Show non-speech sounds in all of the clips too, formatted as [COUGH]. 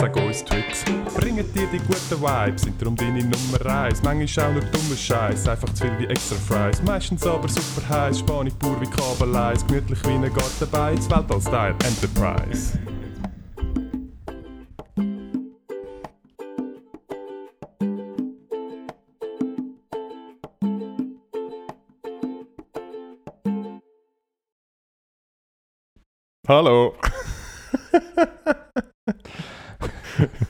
Sag uns Tricks, bringen dir die guten Vibes, sind darum deine Nummer eins. Manchmal auch nur dummer Scheiß, einfach zu viel wie extra Fries. Meistens aber super heiß, Spanisch pur wie Kabeleis, gemütlich wie ein Garten bei, Weltall-Style Enterprise. Hallo! [LAUGHS]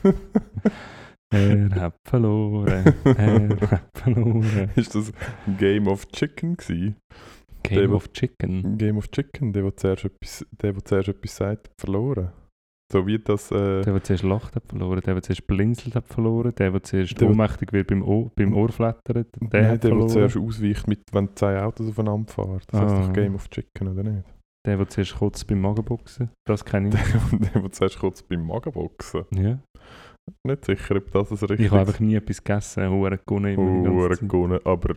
[LAUGHS] Er hat verloren, er hat verloren. Ist das Game of Chicken gewesen? Game Der- of Chicken. Game of Chicken, der, der zuerst etwas, der, der zuerst etwas sagt, hat verloren. So wie das. Äh, Der, der zuerst lacht, hat verloren. Der, der zuerst blinzelt, hat verloren. Der, der zuerst Der- ohnmächtig wird beim, Ohr, beim Ohr flattert, der nein, hat der, der verloren. zuerst ausweicht, mit, wenn zwei Autos aufeinander fahren. Das heißt Ah. doch Game of Chicken, oder nicht? Der, der zuerst kurz beim Magenboxen. Das kenne ich. [LAUGHS] der, der zuerst kurz beim Magenboxen. ja. Nicht sicher, ob das ein richtig Ich habe einfach nie etwas gegessen. Hure ganze Hure gewonnen, aber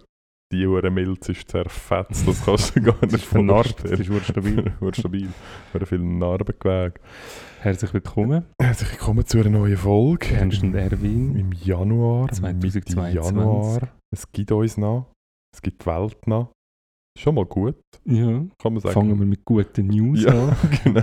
die Hure Milz ist zerfetzt, das kannst du [LAUGHS] gar Das nicht ist vernarbt, das ist hure stabil. [LAUGHS] Hure stabil. Hure viele Narben gewägt. Herzlich willkommen, Herzlich willkommen zu einer neuen Folge. Ernst und Erwin. Im Januar, 2022. Mitte Januar. Es gibt uns noch, es gibt die Welt noch. Schon mal gut, Ja, kann man sagen. fangen wir mit guten News ja, an. [LAUGHS] genau.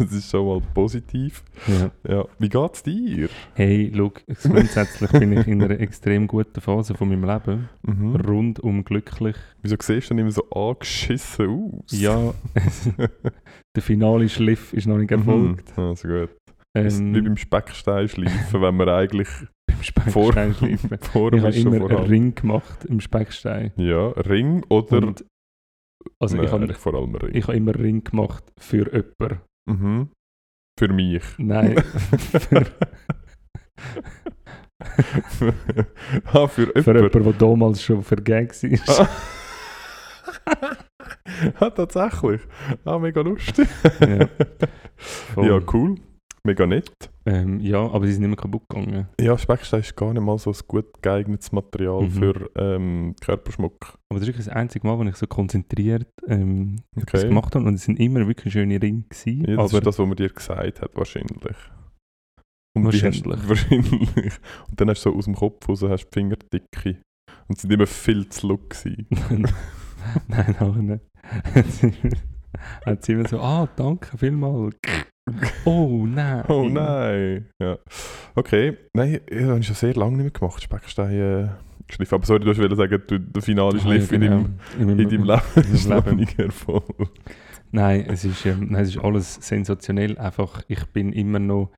Es ist schon mal positiv. Ja. Ja. Wie geht's dir? Hey, schau, grundsätzlich bin ich in einer extrem guten Phase von meinem Leben. Mhm. Rundum glücklich. Wieso siehst du dann immer so angeschissen aus? Ja, [LAUGHS] der finale Schliff ist noch nicht erfolgt. Mhm. Also gut. Ähm, wie beim Speckstein schleifen, wenn man eigentlich beim vor, Speckstein schleifen. [LAUGHS] vor Ich habe immer einen. Ring gemacht im Speckstein. Ja, Ring oder... Und, also Nein, ich habe vor allem Ring. ich habe immer einen Ring gemacht für jemanden. mhm. Für mich. Nein, für, [LAUGHS] ah, für für jemanden. jemanden, der damals schon vergeben war. [LAUGHS] ah, tatsächlich. Ah, mega lustig. Ja. Ja, cool. Mega nett. Ähm, ja, aber sie sind nicht mehr kaputt gegangen. Ja, Speckstein ist gar nicht mal so ein gut geeignetes Material Mhm. für ähm, Körperschmuck. Aber das ist wirklich das einzige Mal, wo ich so konzentriert ähm, etwas Okay. gemacht habe. Und es sind immer wirklich schöne Ringe gewesen. Ja, das aber ist das, was man dir gesagt hat, wahrscheinlich. Und Wahrscheinlich. Haben, [LAUGHS] wahrscheinlich. Und dann hast du so aus dem Kopf raus hast die Fingerdicke. Und sie sind immer viel zu look gewesen. [LAUGHS] Nein, auch nicht. Hat sie immer so, ah, danke vielmals. Oh nein. Oh nein. Ja. Okay. Nein, ja, das habe ich schon sehr lange nicht mehr gemacht. Speckstein äh. Aber sorry, du wolltest sagen, du, der finale Ah, Schliff ja, in, genau. deinem, in, in deinem Leben ist in noch nicht erfolgt. Nein, es ist, ähm, nein, es ist alles sensationell. Einfach, ich bin immer noch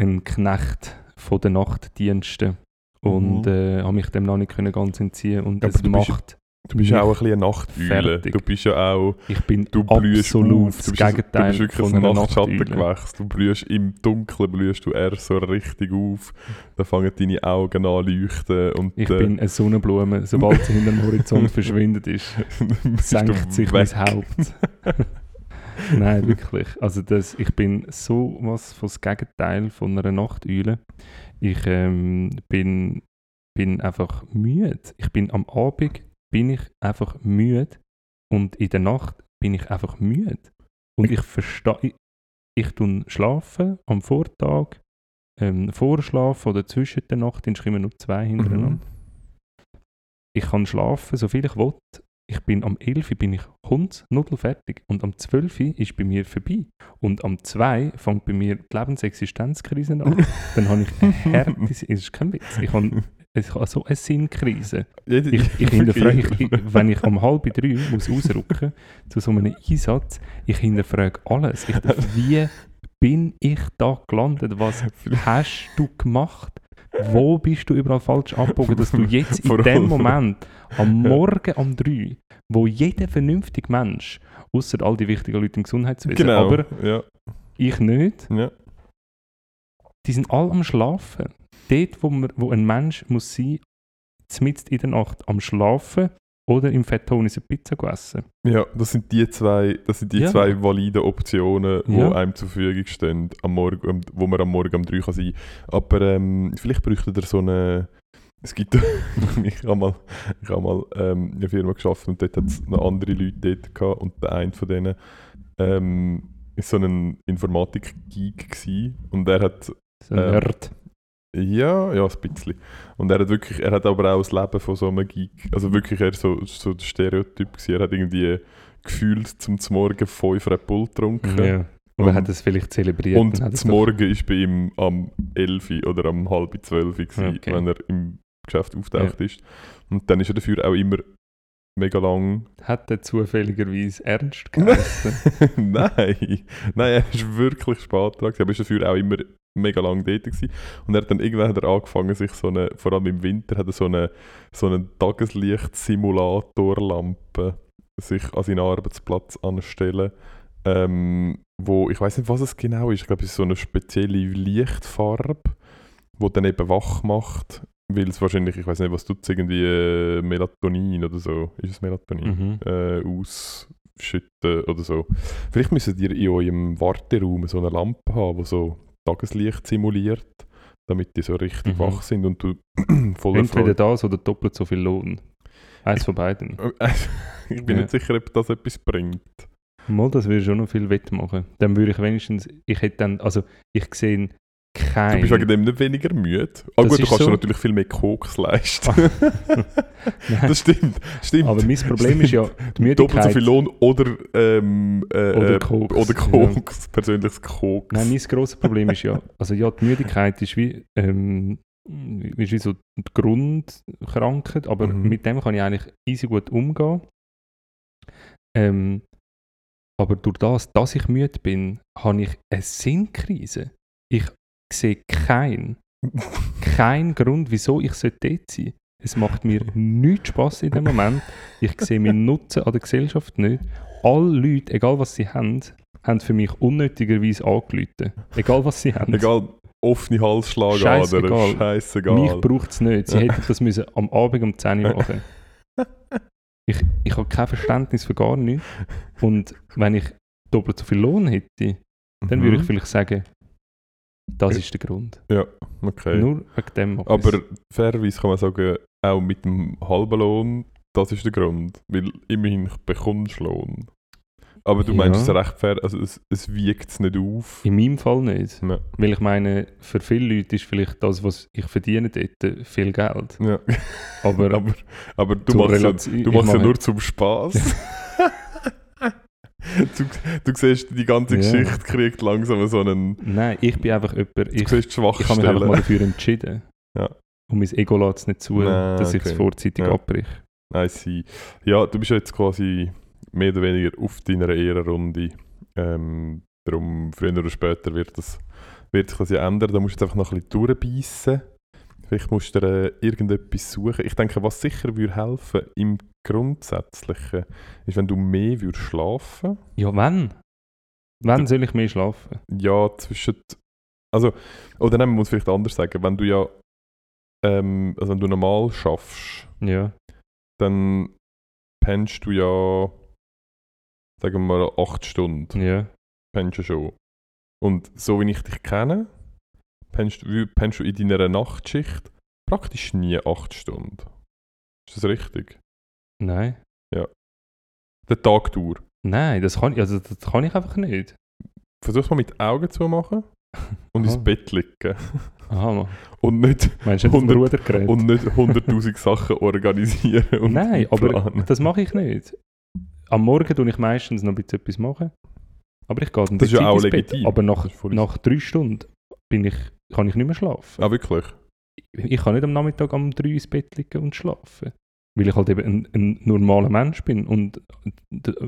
ein Knecht von den Nachtdiensten und Mhm. äh, habe mich dem noch nicht können ganz entziehen und Aber es macht. Du bist ja auch ein bisschen eine Nachteule. Du bist ja auch... Ich bin Du blühst absolut auf. Du bist, Gegenteil du bist wirklich ein einer Nachtschatten Nachteule. gewächst. Du blühst im Dunkeln, blühst du eher so richtig auf. Dann fangen deine Augen an leuchten. Und, Ich äh, bin eine Sonnenblume. Sobald sie hinter dem Horizont [LAUGHS] verschwindet ist, senkt sich weg. mein Haupt. [LAUGHS] Nein, wirklich. Also das, ich bin so was von das Gegenteil von einer Nachteule. Ich ähm, bin, bin einfach müde. Ich bin am Abend bin ich einfach müde und in der Nacht bin ich einfach müde. Und ich verstehe, ich, ich tun schlafen am Vortag, ähm, vorschlafen oder zwischen der Nacht, dann immer nur zwei hintereinander Mhm. ich kann schlafen, so viel ich will. Ich bin am 11 Uhr bin ich hundsnudel fertig und am 12 Uhr ist bei mir vorbei. Und am 2 fängt bei mir die Lebensexistenzkrise an. [LAUGHS] Dann habe ich eine Härte, es ist kein Witz. Ich habe ich habe so eine Sinnkrise. Ich, ich [LAUGHS] hinterfrage, ich, wenn ich um halb drei muss ausrücken zu so einem Einsatz, ich hinterfrage alles. Ich, wie bin ich da gelandet? Was hast du gemacht? Wo bist du überall falsch abgebogen, dass du jetzt in dem Moment, am Morgen um drei, wo jeder vernünftige Mensch, außer all die wichtigen Leute im Gesundheitswesen, genau. aber ja, ich nicht, ja. die sind alle am Schlafen. Dort, wo, man, wo ein Mensch muss sein, mitten in der Nacht am Schlafen oder im Fettton eine Pizza gegessen. Ja, das sind die zwei, das sind die Ja. zwei validen Optionen, die Ja. einem zur Verfügung stehen, am Morgen, wo man am Morgen um 3 kann sein kann. Aber ähm, vielleicht bräuchte er so eine. Es gibt. [LAUGHS] ich habe mal, ich hab mal ähm, in einer Firma geschafft und dort hat es noch andere Leute dort gehabt und der eine von denen ähm, ist so ein Informatik-Geek und er hat So ein Ähm, Nerd. Ja, ja, ein bisschen. Und er hat wirklich, er hat aber auch das Leben von so einem Geek, also wirklich er so, so der Stereotyp gewesen. Er hat irgendwie gefühlt zum Morgen fünf Red Bull getrunken. Ja. Und- hat es vielleicht zelebriert? Und zum Morgen ist bei ihm am 11 oder am halb 12 gewesen, Okay. wenn er im Geschäft auftaucht ist. Und dann ist er dafür auch immer mega lang. Hat er zufälligerweise ernst geheißen? [LAUGHS] Nein, nein, er ist wirklich spät dran, aber ist dafür auch immer mega lang dort gewesen. Und er hat dann irgendwann hat er angefangen, sich so eine, vor allem im Winter, hat er so eine, so eine Tageslicht-Simulatorlampe sich an seinen Arbeitsplatz anstellen, ähm, wo, ich weiß nicht, was es genau ist, ich glaube, es ist so eine spezielle Lichtfarbe, die dann eben wach macht, weil es wahrscheinlich, ich weiß nicht, was tut es, irgendwie äh, Melatonin oder so, ist es Melatonin? mhm. äh, ausschütten oder so. Vielleicht müsstet ihr in eurem Warteraum so eine Lampe haben, die so Tageslicht simuliert, damit die so richtig Mhm. wach sind und du [CLEARS THROAT] voller Entweder Freude... das oder doppelt so viel Lohn. Eins von beiden. [LAUGHS] ich bin Ja. nicht sicher, ob das etwas bringt. Mal, das würde schon noch viel wettmachen. Dann würde ich wenigstens, ich hätte dann, also ich sehe Du kein... bist wegen dem nicht weniger müde. Ah gut, du kannst dir so. natürlich viel mehr Koks leisten. Nein, das stimmt, stimmt. aber mein Problem ist ja, die Doppelt so Müdigkeit... viel Lohn oder, ähm, äh, Oder äh, Koks, Oder ja. Koks, persönliches Koks. Nein, mein grosses Problem ist ja, also ja, die Müdigkeit ist wie, ähm, ist wie so die Grundkrankheit, aber Mhm. mit dem kann ich eigentlich easy gut umgehen. Ähm, aber durch das, dass ich müde bin, habe ich eine Sinnkrise. Ich sehe keinen kein Grund, wieso ich sollte dort sein Es macht mir nichts Spaß in dem Moment. Ich sehe meinen Nutzen an der Gesellschaft nicht. Alle Leute, egal was sie haben, haben für mich unnötigerweise angerufen. Egal was sie haben. Egal, offene Halsschlagader, Scheissegal. scheissegal. Mich braucht es nicht. Sie hätten das müssen am Abend um 10 Uhr [LAUGHS] machen ich, ich habe kein Verständnis für gar nichts. Und wenn ich doppelt so viel Lohn hätte, dann würde ich Mhm. vielleicht sagen, das ist der Grund. Okay. Nur wegen dem mache. Aber fairerweise kann man sagen, auch mit dem halben Lohn, das ist der Grund. Weil immerhin bekommst du Lohn. Aber du Ja. meinst es recht fair, also es, es wiegt es nicht auf. In meinem Fall nicht. Ja. Weil ich meine, für viele Leute ist vielleicht das, was ich verdiene dort, viel Geld. Ja. Aber, [LAUGHS] aber, aber du machst, ja, du ich machst ja nur zum Spaß. [LAUGHS] du, du siehst, die ganze Ja. Geschichte kriegt langsam so einen. Nein, ich bin einfach jemand, ich, ich habe mich einfach mal dafür entschieden. Ja. Und mein Ego lässt es nicht zu, Nein, dass ich es okay. vorzeitig Ja. abbreche. I see. Ja, du bist jetzt quasi mehr oder weniger auf deiner Ehrenrunde. Ähm, darum, früher oder später wird, das, wird sich das ja ändern. Da musst du jetzt einfach noch ein bisschen durchbeissen. Vielleicht musst du dir äh, irgendetwas suchen. Ich denke, was sicher würde helfen im Grundsätzlichen, ist, wenn du mehr würdest schlafen Ja, wann? Wann soll ich mehr schlafen? Ja, zwischen. Also, oder nein, man muss vielleicht anders sagen. Wenn du ja. Ähm, also, wenn du normal schaffst, Ja. dann pennst du ja, sagen wir mal, 8 Stunden. Ja. Pennst du schon. Und so wie ich dich kenne, pennst, du- pennst du in deiner Nachtschicht praktisch nie 8 Stunden. Ist das richtig? Nein. Der Tag durch. Nein, das kann, ich- also das kann ich einfach nicht. Versuch's mal mit Augen zu machen und ins Aha. Bett liegen. Aha, Mann. Und nicht, Meinst du nicht vom 100 Rudergerät? und nicht 100.000 Sachen organisieren und Nein, aber das mache ich nicht. Am Morgen tue ich meistens noch ein bisschen etwas machen. Aber ich gehe dann Das ist ja auch ins Bett. legitim. Aber nach, nach drei Stunden bin ich, kann ich nicht mehr schlafen. Ah, wirklich? ich kann nicht am Nachmittag um drei ins Bett liegen und schlafen. Weil ich halt eben ein, ein normaler Mensch bin und,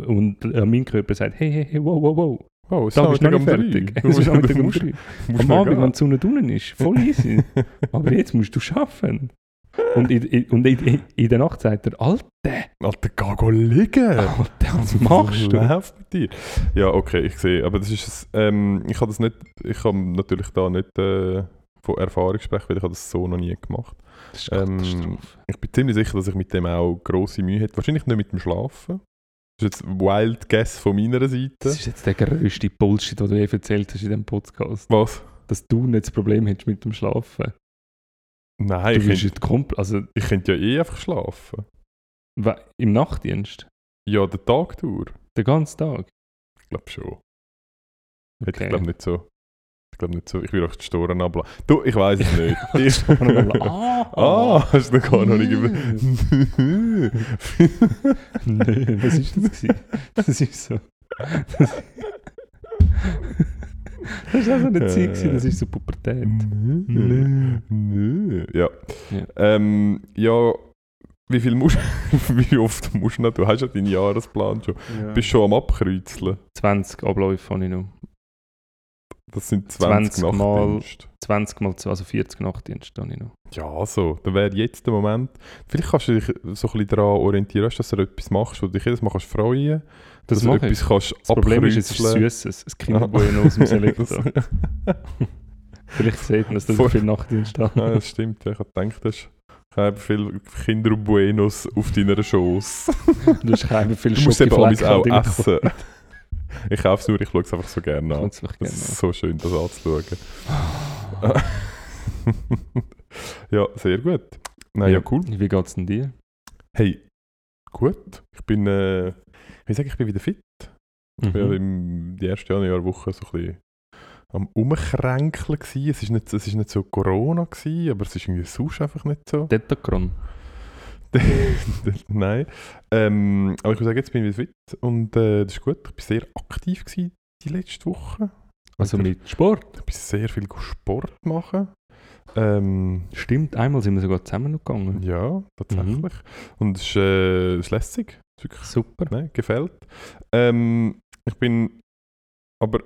und äh, mein Körper sagt, hey, hey, hey, wow, wow, wow. Oh, es Da bist du noch nicht fertig. Du Es ist [LAUGHS] musst- musst [LAUGHS] Am Abend, wenn die Sonne drinnen ist, voll easy. [LAUGHS] Aber jetzt musst du arbeiten. Und in, in, und in, in, der Nacht sagt er, Alter, Alter, geh go liegen! Alter, was [LAUGHS] machst du? Was läuft mit dir? Ja, okay, ich sehe. Aber das ist, ähm, ich habe das nicht, ich kann natürlich da nicht äh, von Erfahrung sprechen, weil ich habe das so noch nie gemacht. Das ist Ähm. Ich bin ziemlich sicher, dass ich mit dem auch grosse Mühe hätte. Wahrscheinlich nicht mit dem Schlafen. Das ist jetzt Wild Guess von meiner Seite. Das ist jetzt der grösste Bullshit, den du je erzählt hast in diesem Podcast. Was? Dass du nicht das Problem hättest mit dem Schlafen. Nein, Du ich könnte, also ich könnte ja eh einfach schlafen. im Nachtdienst, Ja, den Tag durch. den ganzen Tag. Ich glaube schon. Okay. Ich glaube nicht so. Ich glaube nicht so. Ich will auch die Storen ablassen. Du, ich weiß es nicht. [LAUGHS] ich, [LAUGHS] ah, ah, hast du noch gar noch nicht [LAUGHS] Nein, was ist das? Das ist so. Das, war also nicht Zeit, gewesen, das ist so Pubertät. Nö. Nö. Ja. Ja. Ähm, ja, wie viel musst [LAUGHS] wie oft musst du noch? Du hast ja deinen Jahresplan schon. Ja. Bist schon am Abkreuzeln. 20 Abläufe habe ich noch. Das sind 20, 20 Mal. Nachtdienste. 20 mal zwei, also 40 Nachtdienste habe ich noch. Ja, so. Dann wäre jetzt der Moment. Vielleicht kannst du dich so ein bisschen daran orientieren, dass du etwas machst, wo du dich jedes Mal kannst freuen Das dass mache etwas ich. kannst Das Problem ist, es ist. Süßes. Es Kinderbueno aus dem Selektor. [LAUGHS] [LAUGHS] Vielleicht sieht man, dass das Voll. viel Nachtdienst Ja, hat. das stimmt. Ja, ich habe gedacht, das ich habe viele Kinder Buenos auf deiner Schoß. Du hast keine viel Du musst eben auch essen. Ich kaufe es nur, ich schaue es einfach so gerne an. Gerne ist so schön, das anzuschauen. [LAUGHS] ja, sehr gut. Nein, ja, Ja. cool. Wie geht es denn dir? Hey, gut. Ich bin, äh, ich will sagen, ich bin wieder fit. Ich war ja Mhm. im, die erste Januarwoche so ein bisschen am Umkränkeln gewesen. Es ist nicht, es ist nicht so Corona gewesen, aber es ist irgendwie sonst einfach nicht so. Tetacron. [LAUGHS] Nein. Ähm, aber ich muss sagen, jetzt bin ich wieder fit und äh, das ist gut. Ich war sehr aktiv gewesen die letzte Woche. Also mit Sport. Ich bin sehr viel Sport machen. Ähm, Stimmt, einmal sind wir sogar zusammen gegangen. ja, tatsächlich. Und es ist, äh, es ist lässig. Wirklich Super. ne, gefällt. Ähm, ich bin aber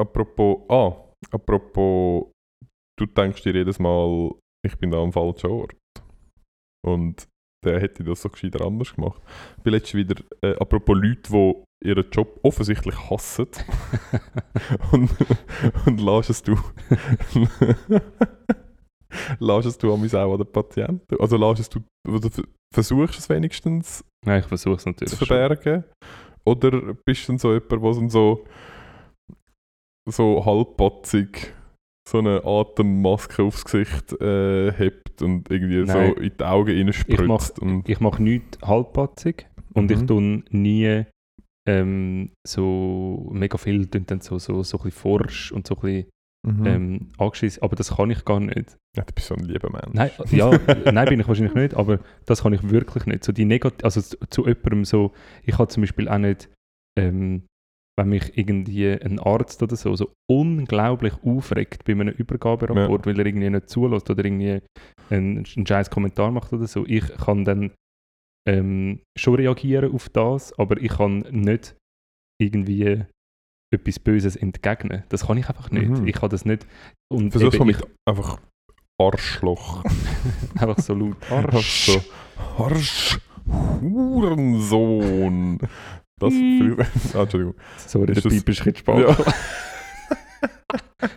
apropos, ah, apropos, du denkst dir jedes Mal, ich bin da am falschen Ort. Und der hätte das so gescheiter anders gemacht. Ich bin letztens wieder, äh, apropos Leute, die ihren Job offensichtlich hassen [LAUGHS] [LAUGHS] und, und lässt es du [LAUGHS] lässt es du an auch an den Patienten, also lässt du, oder versuchst es wenigstens Nein, ich versuche es natürlich. zu verbergen? Oder bist du dann so jemand, der so, so halbpatzig so eine Atemmaske aufs Gesicht äh, hebt und irgendwie Nein. so in die Augen Ich reinspritzt? mach- Ich mache nichts halbpatzig und ich Mhm. tue nie ähm, so mega viel dann so, so, so ein bisschen forsch und so ein bisschen Mhm. ähm, angeschissen. Aber das kann ich gar nicht. ja, du bist so ein lieber Mensch. Nein, ja, [LAUGHS] nein, bin ich wahrscheinlich nicht, aber das kann ich wirklich nicht. So die Negat also zu, zu jemandem so, ich habe zum Beispiel auch nicht, ähm, wenn mich irgendwie ein Arzt oder so, so unglaublich aufregt bei einem Übergaberapport, weil er irgendwie nicht zulässt oder irgendwie einen, einen scheiß Kommentar macht oder so. Ich kann dann ähm, schon reagieren auf das, aber ich kann nicht irgendwie etwas Böses entgegnen. Das kann ich einfach nicht. Mhm. Ich kann das nicht. Und Versuch's eben mal ich- mit einfach Arschloch. einfach so laut. Arsch. So. Arsch. Hurensohn. Das Piep. [LAUGHS] ah, Entschuldigung. Sorry, Ist der Piep ist bisschen spät. Ja.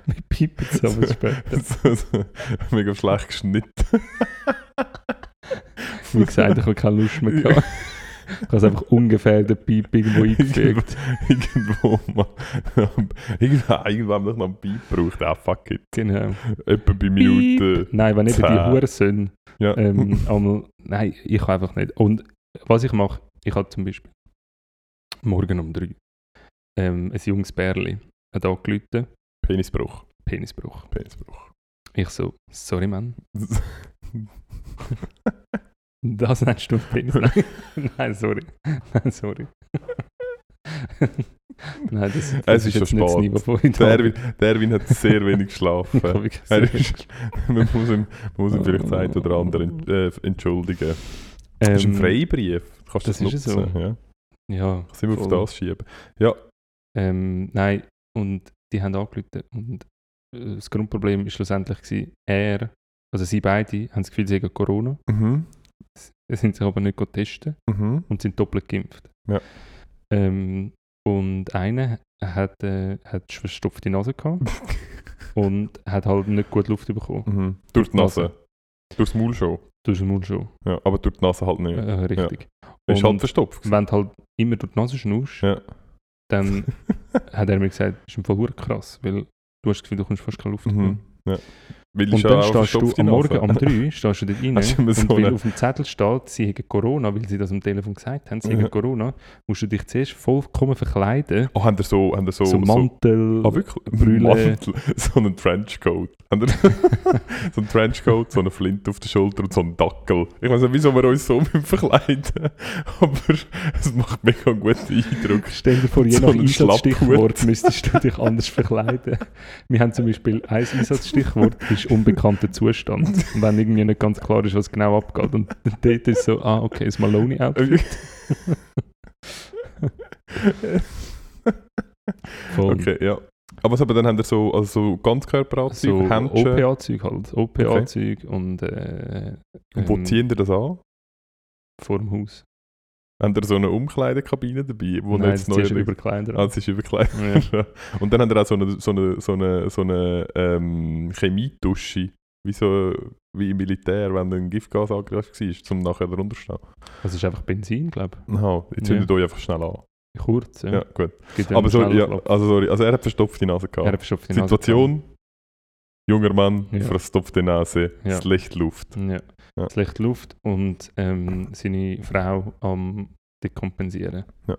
Wir piepen es aber [LAUGHS] später. so, so, mega schlecht geschnitten. Wie gesagt, ich habe keine Lust mehr [LAUGHS] gehabt. Ich habe es einfach ungefähr den Piep irgendwo [LAUGHS] eingefügt. irgendwo mal. [LAUGHS] irgendwann, irgendwann noch einen Beat braucht. Ah, fuck it. Genau. Etwa bei Minute. Nein, wenn eben die Zehn. Hurensöhne Ja. ähm, einmal... Nein, ich kann einfach nicht. Und was ich mache, ich habe zum Beispiel morgen um drei ähm, ein junges Bärli hat angerufen, Penisbruch. Penisbruch. Penisbruch. Ich so, sorry Mann, [LAUGHS] das nennst du einen Penis? Nein, Nein sorry. Nein, sorry. [LAUGHS] Nein, das, Es das ist jetzt schon spät. Niveau Der. Erwin, der Erwin hat sehr wenig [LAUGHS] geschlafen. Sehr- ist, [LAUGHS] man muss ihm, man muss ihm vielleicht das eine oder andere ent- äh, entschuldigen. Das ist ein Ähm, Freibrief. Du kannst das, das ist nutzen. so. Ja. Ja, Kannst immer auf das schieben. Ja. Ähm, nein, und die haben angerufen und äh, das Grundproblem war schlussendlich, gewesen, er, also sie beide, haben das Gefühl, sie haben Corona, Mhm. Sind sich aber nicht testen Mhm. und sind doppelt geimpft. Ja. Ähm, und einer hat, äh, hat verstopfte Nase gehabt [LAUGHS] und hat halt nicht gut Luft bekommen. Mhm. Durch die Nase. Durchs Maul schon. Durch den Mund schon. Ja, aber durch die Nase halt nicht. Äh, richtig. ist halt verstopft. wenn du halt immer durch die Nase schnaust, Ja. dann [LAUGHS] hat er mir gesagt, das ist im Fall krass, weil du hast das Gefühl, du kommst fast keine Luft Mhm. bekommen. Ja. Weil Und dann stehst du am Morgen um 3 stehst du dort rein [LAUGHS] und so weil auf dem Zettel steht, sie haben Corona, weil sie das am Telefon gesagt haben, sie haben Corona, musst du dich zuerst vollkommen verkleiden. Oh, haben ihr so, haben ihr so, So, Mantel, Ah, wirklich? Brille. Mantel, [LAUGHS] so einen Trenchcoat. [LAUGHS] So einen Trenchcoat, so eine Flinte auf der Schulter und so einen Dackel. Ich weiß nicht, wieso wir uns so verkleiden aber es macht mega einen guten Eindruck. Stell dir vor, je So nach Einsatzstichwort müsstest du dich anders verkleiden. Wir haben zum Beispiel ein Einsatzstichwort, ist unbekannter Zustand. Und wenn irgendwie nicht ganz klar ist, was genau abgeht. Und dort ist so, ah, okay, das Maloney-Outfit. [LAUGHS] Okay, ja. Aber was aber dann haben wir so, also so Ganzkörperanzug, So Händchen. OPA-Zeug halt. OPA-Zeug und äh, Und Wo ähm, ziehen ihr das an? vor dem Haus. Haben ihr so eine Umkleidekabine dabei, wo Nein, jetzt das neu ziehst du über Kleider Ah, das ist überkleidet. Ja. [LAUGHS] Und dann haben wir auch so eine, so eine, so eine, so eine ähm, Chemiedusche, wie, so, wie im Militär, wenn ein Giftgas angegriffen war, um nachher darunter zu stehen. Das ist einfach Benzin, glaube Aha, jetzt zündet euch einfach schnell an. ich. Kurz, ja. Ja, gut. Aber sorry, ja, also sorry, also er hat verstopfte Nase Er gehabt. hat verstopfte Nase Situation, junger Mann, Ja. verstopfte Nase, Ja. das Licht Luft. gehabt. Ja. Ja. Schlechte Luft und ähm, seine Frau am dekompensieren. Ja.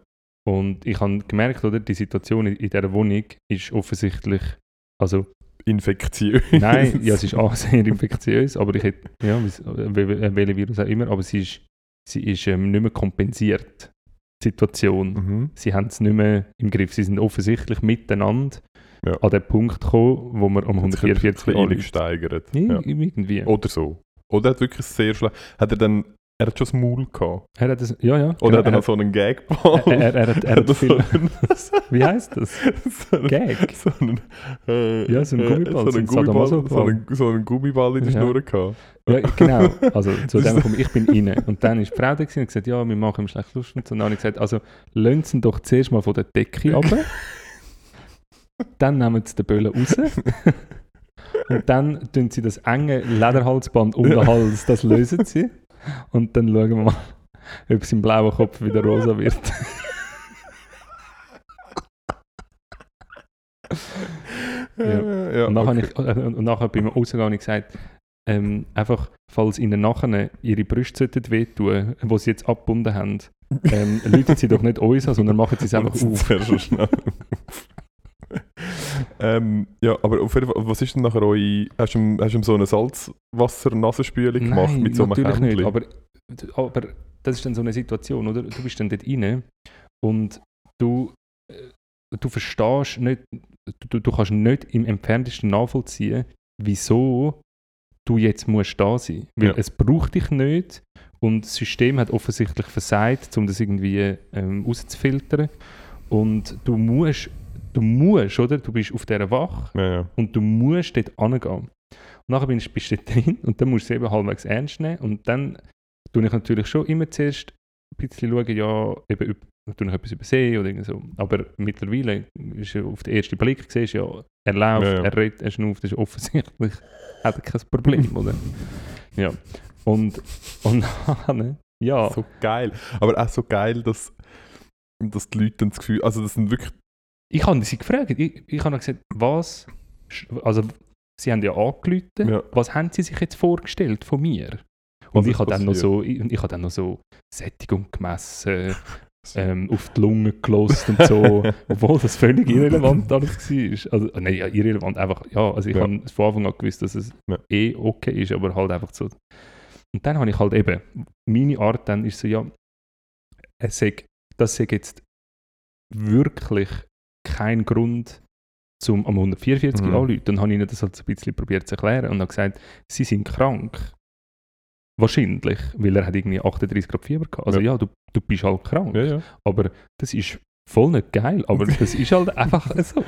Und ich habe gemerkt, oder, die Situation in, in dieser Wohnung ist offensichtlich, also Infektiös. nein, ja, es ist [LAUGHS] auch sehr infektiös, aber ich hätte, ja, wie- wel- welcher Virus auch immer, aber sie ist, sie ist ähm, nicht mehr kompensiert, die Situation. Mhm. sie haben es nicht mehr im Griff. Sie sind offensichtlich miteinander Ja. an den Punkt gekommen, wo wir um Hat sich ein 144 bisschen anrufen. reingesteigert. Ja, Ja. Irgendwie. Oder so. Oder er hat wirklich sehr schlecht. Hat er dann. Er hat schon das Maul gehabt. Er hat das, ja, ja. Oder genau, hat er noch so einen Gagball? er, er, er, hat, er hat so viel, einen, [LAUGHS] wie heißt das? so einen, Gag? So einen, äh, Ja, so einen äh, Gummiball, So so einen ein Gummiball, so einen, so einen Gummiball in der Ja. Schnur gehabt. Ja, genau. Also zu dem komme ich, bin rein. Und dann ist die Frau da und gesagt, ja, wir machen ihm schlecht Lust. Und dann habe ich gesagt, also lassen Sie doch zuerst mal von der Decke ab. [LAUGHS] dann nehmen Sie den Böllen raus. Und dann tun sie das enge Lederhalsband um den Hals, das lösen sie. Und dann schauen wir mal, ob sein blauer Kopf wieder rosa wird. Ja. ja und nachher, okay. ich, äh, und nachher beim Rausgehen gesagt, ähm, einfach, falls ihnen nachher ihre Brüste wehtun, die sie jetzt abgebunden haben, [LAUGHS] ähm, läuten sie doch nicht uns an, sondern machen sie es einfach auf. Ähm, ja, aber auf jeden Fall, was ist denn nachher eure... Hast du hast du so eine Salzwasser-Nasenspülung gemacht mit so einem natürlich nicht, aber, aber das ist dann so eine Situation, oder? Du bist dann dort rein und du, äh, du verstehst nicht, du, du kannst nicht im entferntesten nachvollziehen, wieso du jetzt musst da sein. Weil Ja. es braucht dich nicht und das System hat offensichtlich versagt, um das irgendwie ähm, rauszufiltern. Und du musst, du musst, oder? Du bist auf dieser Wache Ja, ja. und du musst dort hingehen. Und nachher bist bist du dort drin und dann musst du es eben halbwegs ernst nehmen und dann tue ich natürlich schon immer zuerst ein bisschen schauen, ja, eben, ob tue ich etwas übersehen oder so. Aber mittlerweile ist auf den ersten Blick siehst, ja, er läuft, ja. er redet, er schnauft, das ist offensichtlich, [LAUGHS] hat er kein Problem, [LAUGHS] oder? Ja. Und, und dann, ja, So geil. Aber auch so geil, dass, dass die Leute dann das Gefühl... Also das sind wirklich... ich habe sie gefragt, ich, ich habe gesagt, was, also sie haben ja angerufen, Ja. was haben sie sich jetzt vorgestellt von mir? Und ich habe dann noch so, ich, ich habe dann noch so Sättigung gemessen, [LAUGHS] ähm, auf die Lungen gelost und so, [LAUGHS] obwohl das völlig [LAUGHS] irrelevant alles war. Also, nein, ja, irrelevant, einfach, ja, also ich Ja. habe von Anfang an gewusst, dass es Ja. eh okay ist, aber halt einfach so. Und dann habe ich halt eben, meine Art dann ist so, ja, es sag, das sei jetzt wirklich keinen Grund, zum am 144 Mhm. anrufen. Dann habe ich ihnen das halt so ein bisschen probiert zu erklären und habe gesagt, sie sind krank. Wahrscheinlich, weil er hat irgendwie 38 Grad Fieber gehabt. Also ja, Ja. du, du bist halt krank. Ja, ja. Aber das ist voll nicht geil, aber [LAUGHS] das ist halt einfach so.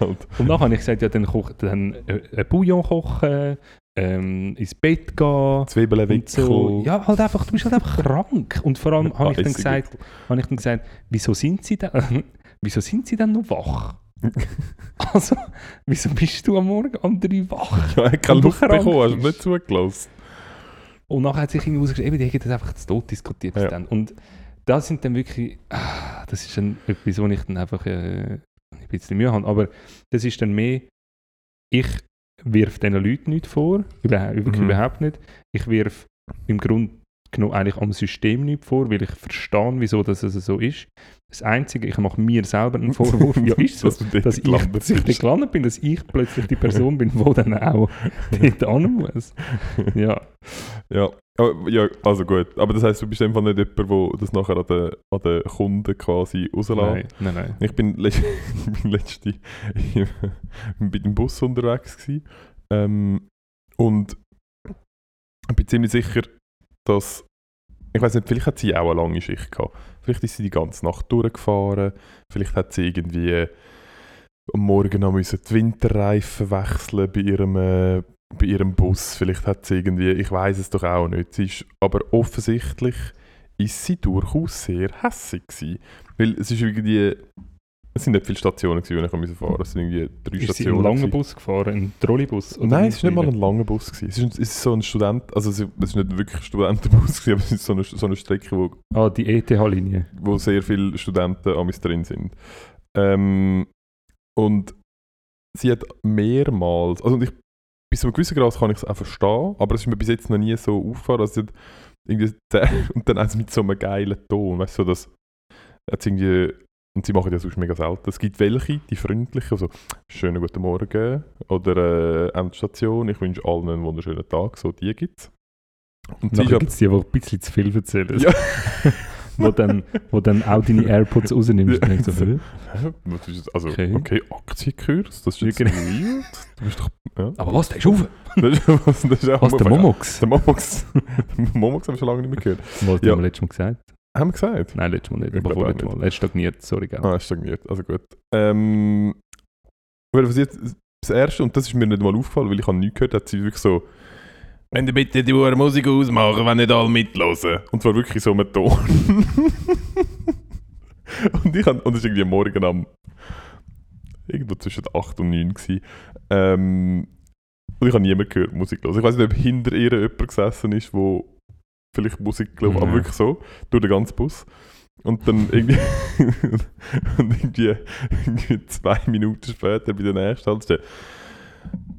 Halt. Und dann habe ich gesagt, ja, dann, koch, dann äh, ein Bouillon kochen, ähm, ins Bett gehen. Zwiebeln wickeln. so, ja, halt einfach, du bist halt einfach krank. Und vor allem habe ich, dann gesagt, habe ich dann gesagt, wieso sind sie denn, wieso sind sie denn noch wach? [LAUGHS] also, wieso bist du am Morgen um drei wach? Ja, er hat keine du Luft bekommen, hast du bist. nicht zugelassen. Und nachher hat sich irgendwie ausgeschrieben, eben, die hätten das einfach zu Tod diskutiert. Ja. Dann. Und das sind dann wirklich, ah, das ist dann etwas, wo ich dann einfach äh, ein bisschen Mühe habe. Aber das ist dann mehr, ich wirf diesen Leuten nicht vor, überhaupt, wirklich Mhm. überhaupt nicht. Ich wirf im Grunde genommen eigentlich am System nicht vor, weil ich verstehe, wieso das also so ist. Das Einzige, ich mache mir selber einen Vorwurf, [LAUGHS] ja ist so, Dass dass ich, dass ich dort bist. gelandet bin, dass ich plötzlich die Person bin, die dann auch [LAUGHS] dort hin muss. Ja. Ja. Ja, also gut. Aber das heisst, du bist einfach nicht jemand, der das nachher an den, an den Kunden quasi rauslässt. Nein, nein, nein. Ich bin, le [LAUGHS] ich bin letzte bei dem Bus unterwegs gewesen, ähm, und ich bin ziemlich sicher, dass ich weiß nicht, vielleicht hat sie auch eine lange Schicht gehabt. Vielleicht ist sie die ganze Nacht durchgefahren. Vielleicht hat sie irgendwie am Morgen noch die Winterreifen wechseln bei ihrem, äh, bei ihrem Bus. Vielleicht hat sie irgendwie, ich weiß es doch auch nicht. Sie ist, aber offensichtlich ist sie durchaus sehr gewesen. Weil es ist irgendwie, es sind nicht viele Stationen gewesen, die ich musste fahren. Es sind irgendwie drei Ist Stationen. einen langen gewesen. Bus gefahren, einen Trolleybus? Nein, es ist nicht mal ein langer Bus. Gewesen. Es, ist, ein- es ist so ein Student, also es ist nicht wirklich ein Studentenbus, gewesen, aber es ist so eine, so eine Strecke, wo, Ah, die ETH-Linie. wo sehr viele Studenten amis drin sind. Ähm, und sie hat mehrmals, also ich, bis zu einem gewissen Grad kann ich es auch verstehen, aber es ist mir bis jetzt noch nie so aufgefallen, dass sie hat irgendwie [LAUGHS] und dann auch mit so einem geilen Ton, weißt du, so das hat irgendwie und sie machen das sonst mega selten. Es gibt welche, die freundlichen, also «Schönen guten Morgen» oder äh, «Endstation, ich wünsche allen einen wunderschönen Tag», so die gibt es. Und aber- gibt es die, die ein bisschen zu viel erzählen. Ja. [LAUGHS] wo, dann, wo dann auch deine AirPods rausnimmst. Denkst so, das? Also, Okay. okay, Aktienkurs, das ist jetzt Ja, genau. weird. Du bist doch... Ja. Aber was, der ist auf? [LAUGHS] Das ist, das ist Was, der Momox? Der Momox. Den [LAUGHS] Momox haben wir schon lange nicht mehr gehört. Was Ja. haben wir letztes Mal gesagt? Haben wir gesagt? Nein, letztes Mal nicht, Ich aber vorletztes Mal. Er ist stagniert, sorry, gell. Ah, ist stagniert, also gut. Ähm, was jetzt, das Erste, und das ist mir nicht mal aufgefallen, weil ich habe nichts gehört, hat sie wirklich so «Wenn ihr bitte die Uhr Musik ausmachen, wenn nicht alle mitlosen. Und zwar wirklich so mit Ton. [LAUGHS] und ich hab, und es war irgendwie am morgen am irgendwo zwischen 8 und 9 gewesen. Ähm, und ich habe niemand gehört Musik hören. Ich weiß nicht, ob hinter ihr jemand gesessen ist, wo vielleicht Musik gelaufen aber Ja. wirklich so, durch den ganzen Bus. Und dann [LAUGHS] irgendwie, und irgendwie, irgendwie zwei Minuten später bei der nächsten Haltestelle.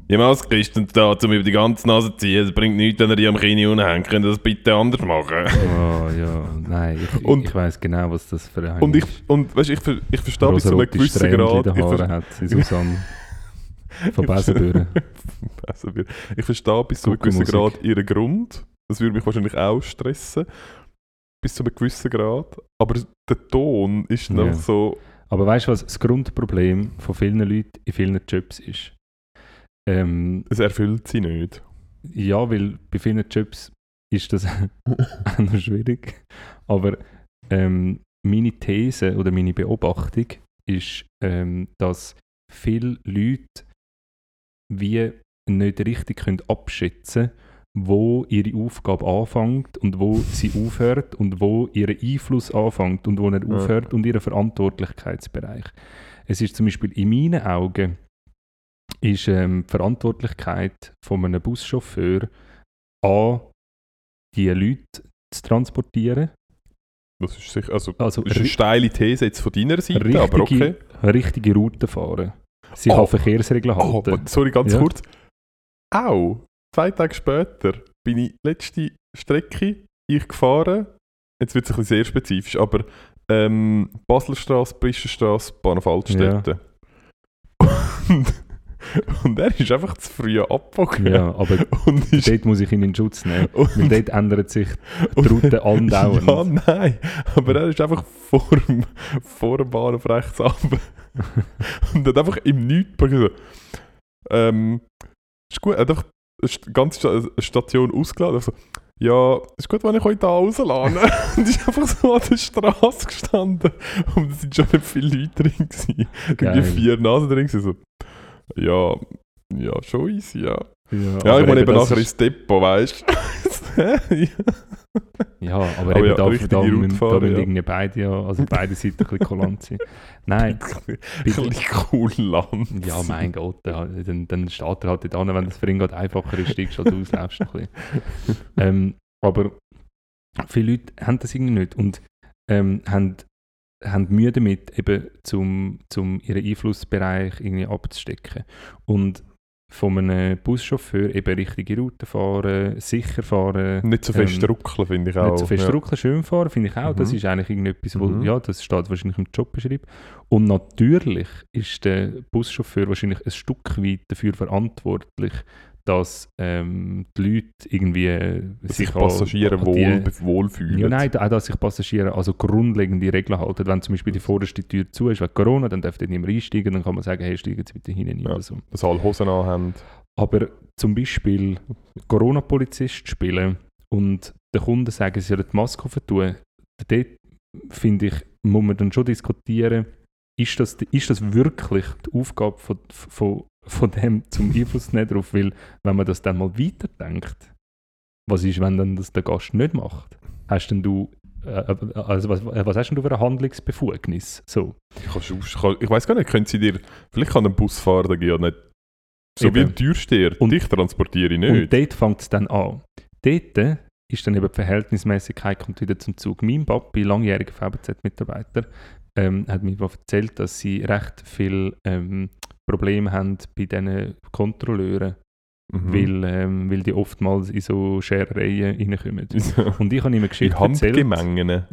Die Maske ist dann da, um über die ganze Nase zu ziehen. Es bringt nichts, wenn ihr die am Kinn unhängt. Könnt ihr das bitte anders machen? Oh ja, nein, ich, Und- ich weiß genau, was das für ein Und ich, und weißt, ich, ver- ich verstehe bis zu einem gewissen Grad. Ich, ver- Haaren hat, sie Susanne. [LAUGHS] Von Besenbüren. [LAUGHS] Ich verstehe bis zu einem gewissen. Grad ihren Grund. Das würde mich wahrscheinlich auch stressen. Bis zu einem gewissen Grad. Aber der Ton ist noch Ja. so. Aber weißt du, was das Grundproblem von vielen Leuten in vielen Jobs ist? Ähm, Es erfüllt sie nicht. ja, weil bei vielen Jobs ist das [LAUGHS] auch noch schwierig. Aber ähm, meine These oder meine Beobachtung ist, ähm, dass viele Leute wie nicht richtig können abschätzen wo ihre Aufgabe anfängt und wo sie aufhört und wo ihr Einfluss anfängt und wo er Ja. aufhört und ihr Verantwortlichkeitsbereich. Es ist zum Beispiel in meinen Augen ist ähm, die Verantwortlichkeit von einem Buschauffeur an die Leute zu transportieren, Das ist sicher. Also, also ist eine steile These jetzt von deiner Seite, richtige, aber okay. richtige Routen fahren. Sie Oh. kann Verkehrsregeln Oh, halten. aber sorry, ganz Ja. kurz. Auch zwei Tage später bin ich letzte Strecke ich gefahren. Jetzt wird es ein bisschen sehr spezifisch, aber ähm, Baslerstraße, Brischenstraße, Bahnhof Altstädte. Und, und er ist einfach zu früh abgebogen. ja, aber Und ist, dort muss ich ihn in Schutz nehmen. [LAUGHS] Weil und, dort ändert sich die Route [LAUGHS] andauernd. Ja, nein. Aber er ist einfach vor dem, vor dem Bahnhof rechts ab [LAUGHS] und hat einfach im Nichts so, ähm, ist gut, er hat einfach ganze Station ausgeladen. So, ja, ist gut, wenn ich euch da rauslade. [LAUGHS] und ist einfach so an der Straße gestanden. Und es sind schon nicht viele Leute drin. Gewesen. Irgendwie vier Nasen drin. Gewesen, so. Ja, ja, schon easy, ja. Ja, ja ich meine eben nachher ins Depot, weißt du? [LAUGHS] ja, aber, aber eben ja, da, da, da, müssen, da müssen ja. beide, ja, also beide Seiten ein bisschen kulant sein. Nein. [LAUGHS] ein bisschen Land. Ja, mein Gott, ja, dann, dann steht er halt an, wenn das für ihn gerade einfacher ist, steigst du halt aus, läufst ein bisschen. [LAUGHS] ähm, aber viele Leute haben das irgendwie nicht und ähm, haben, haben Mühe damit, eben zum, zum ihren Einflussbereich irgendwie abzustecken. Und von einem Buschauffeur eben richtige Route fahren, sicher fahren. Nicht so fest ähm, ruckeln, finde ich auch. Nicht so fest ja. ruckeln, schön fahren, finde ich auch. Mhm. Das ist eigentlich irgendetwas, wo, mhm. ja, das steht wahrscheinlich im Jobbeschrieb. Und natürlich ist der Buschauffeur wahrscheinlich ein Stück weit dafür verantwortlich, dass ähm, die Leute irgendwie dass sich Passagiere wohl, die, wohlfühlen. Ja, nein, auch, dass sich Passagiere also grundlegende Regeln halten. Wenn zum Beispiel die vorderste Tür zu ist wegen Corona, dann dürfen die nicht mehr einsteigen, dann kann man sagen, hey, steigen Sie bitte hinein ja, so. Dass alle Hosen haben. Aber zum Beispiel Corona-Polizist spielen und den Kunden sagen, sie sollen die Maske tun, dort finde ich, muss man dann schon diskutieren, ist das, ist das wirklich die Aufgabe von, von, von dem zum Einfluss nehmen darauf? Weil, wenn man das dann mal weiterdenkt, was ist, wenn dann das der Gast nicht macht? Hast denn du äh, also was, was hast denn du für eine Handlungsbefugnis? So. Ich, ich weiß gar nicht, können sie dir, vielleicht kann ein Busfahrer ja nicht so eben. wie ein Türsteher, und dich transportiere ich nicht. Und dort fängt es dann an. Dort ist dann eben die Verhältnismäßigkeit kommt wieder zum Zug. Mein Papi, langjähriger VBZ-Mitarbeiter, ähm, hat mir erzählt, dass sie recht viel ähm, Probleme haben bei diesen Kontrolleuren, mhm. weil, ähm, weil die oftmals in so Scherereien reinkommen. [LAUGHS] Und ich habe ihm eine Geschichte erzählt.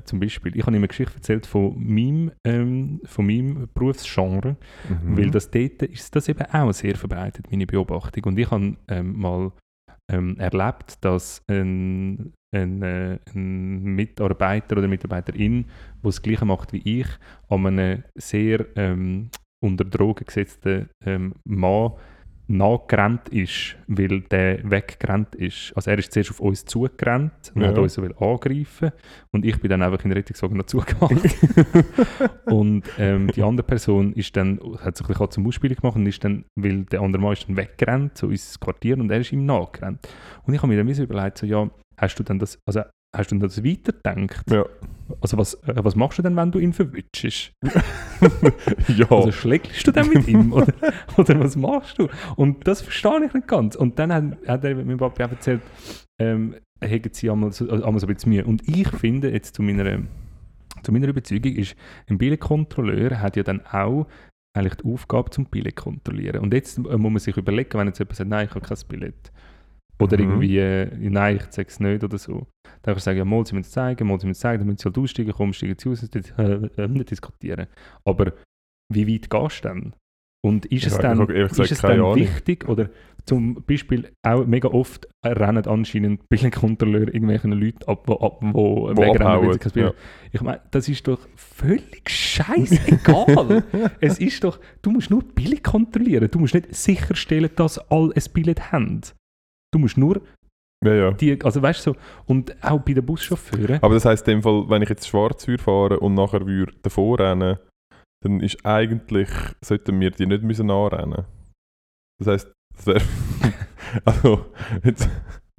Zum Beispiel. Ich habe ihm eine Geschichte erzählt von meinem, ähm, von meinem Berufsgenre, mhm. weil das dort ist das eben auch sehr verbreitet, meine Beobachtung. Und ich habe ähm, mal ähm, erlebt, dass ein, ein, äh, ein, Mitarbeiter oder Mitarbeiterin, der das Gleiche macht wie ich, an einem sehr ähm, unter Drogen gesetzten ähm, Mann nachgerannt ist, weil der weggerannt ist. Also er ist zuerst auf uns zugerannt und ja. hat uns so angreifen und ich bin dann einfach in Rettungswagen noch zugemacht. [LAUGHS] und ähm, die andere Person ist dann, hat sich ein bisschen zum Ausspielen gemacht und ist dann, weil der andere Mann ist dann weggerannt, so ins Quartier und er ist ihm nachgerannt. Und ich habe mir dann überlegt, so ja, hast du dann das, also hast du das weitergedacht? Ja. Also was, äh, was machst du denn, wenn du ihn verwitschst? [LAUGHS] ja. Also schlägst du dann mit [LAUGHS] ihm? Oder, oder was machst du? Und das verstehe ich nicht ganz. Und dann hat, hat er mit Papi auch erzählt, ähm, hätten sie einmal so, also einmal so ein bisschen Mühe. Und ich finde, jetzt zu meiner, zu meiner Überzeugung, ist, ein Billetkontrolleur hat ja dann auch eigentlich die Aufgabe zum Billett kontrollieren. Und jetzt äh, muss man sich überlegen, wenn jetzt jemand sagt, nein, ich habe kein Billett oder mhm. irgendwie, äh, nein, ich zeige es nicht oder so. Dann kann ich sagen, ja, mal, sie müssen es zeigen, mal, sie müssen es zeigen, dann müssen sie halt aussteigen, komm, steigen sie aus, äh, äh, nicht diskutieren. Aber wie weit gehst du denn? Und ist es dann, ist es dann wichtig, oder zum Beispiel auch mega oft rennen anscheinend [LAUGHS] Billenkontrolleure irgendwelchen Leuten ab, die ab, wo, wo wegrennen, ja. Ich meine, das ist doch völlig scheißegal. [LAUGHS] es ist doch, du musst nur Billig kontrollieren, du musst nicht sicherstellen, dass alle ein Billett haben. Du musst nur ja, ja. Die, also weißt du, so, und auch bei den Buschauffeuren. Aber das heisst in dem Fall, wenn ich jetzt schwarz fahre und nachher würde davor rennen, dann ist eigentlich, sollten wir die nicht müssen anrennen. Das heisst, das wäre, [LAUGHS] also, jetzt...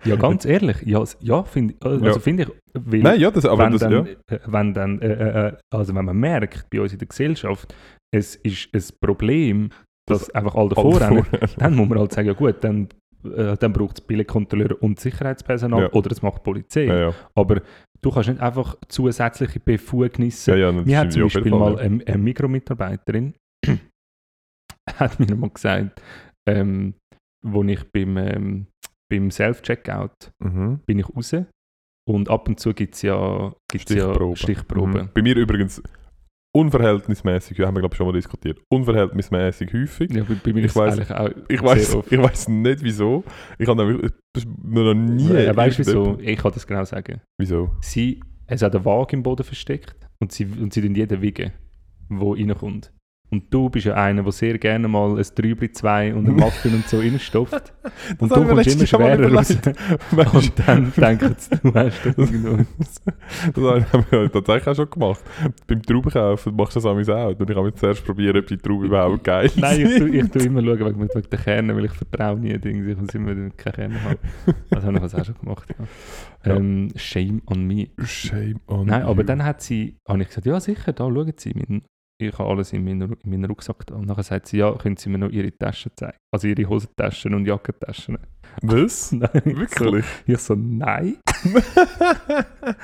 Ja, ganz ehrlich, ja, ja finde also ja. find ich, weil Nein, ja, das, aber wenn das, dann, ja. Äh, wenn dann, äh, äh, äh, also wenn man merkt, bei uns in der Gesellschaft, es ist ein Problem, dass das einfach alle davor rennen, [LAUGHS] dann muss man halt sagen, ja gut, dann äh, dann braucht es Billetkontrolleure und Sicherheitspersonal ja. oder es macht die Polizei. Ja. Aber du kannst nicht einfach zusätzliche Befugnisse. Ja, ja, Wir haben zum Beispiel mal eine, eine Mikromitarbeiterin, [CLEARS THROAT] hat mir mal gesagt, ähm, wo ich beim, ähm, beim Self-Checkout mhm. bin ich raus und ab und zu gibt es ja, gibt's. Ja Stichproben. Mhm. Bei mir übrigens unverhältnismäßig, ja, haben wir glaube ich schon mal diskutiert, unverhältnismäßig häufig. Ja, bei, bei mir ich weiß, auch ich weiß, ich weiß nicht wieso. Ich habe nämlich noch nie. Ja, weißt wieso? Ich kann das genau sagen. Wieso? Sie, es hat einen Wagen im Boden versteckt und sie und sie jeden wiegen, wo reinkommt. Und du bist ja einer, der sehr gerne mal ein Trübli 2 und ein Muffin und so reinstopft. [LAUGHS] Und du kommst immer schwerer raus. [LAUGHS] Und dann denken sie, du hast das irgendwo. Das [LAUGHS] habe ich tatsächlich auch schon gemacht. Beim Traubenkaufen machst du das auch. Und ich habe zuerst probieren, ob die Trauben überhaupt geil Nein, ich sind. tue, ich tue immer schauen wegen, wegen den Kernen, weil ich vertraue nie Dinge, ich muss immer keine Kerne haben. Das habe ich das auch schon gemacht, ja. Ja. Ähm, shame on me. Shame on Nein, aber you. dann hat sie, habe ich gesagt, ja sicher, da schauen Sie, mein, ich habe alles in meinem in meinen Rucksack da. Und nachher sagt sie, ja, können Sie mir noch Ihre Taschen zeigen? Also Ihre Hosentaschen und Jackentaschen. Was? [LAUGHS] Nein, ich Wirklich? So, ich so, nein. [LAUGHS]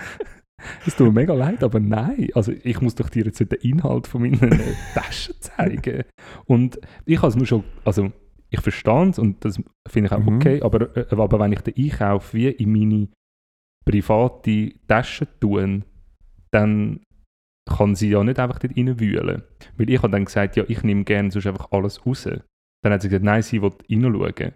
Es tut mir mega leid, aber nein. Also ich muss doch dir jetzt den Inhalt von meinen äh, Taschen zeigen. Und ich habe es nur schon, also ich verstehe es und das finde ich auch Mhm. okay, aber, äh, aber wenn ich den Einkauf wie in meine private Tasche tue, dann kann sie ja nicht einfach dort reinwühlen. Weil ich habe dann gesagt, ja, ich nehme gerne sonst einfach alles raus. Dann hat sie gesagt, nein, sie will reinschauen.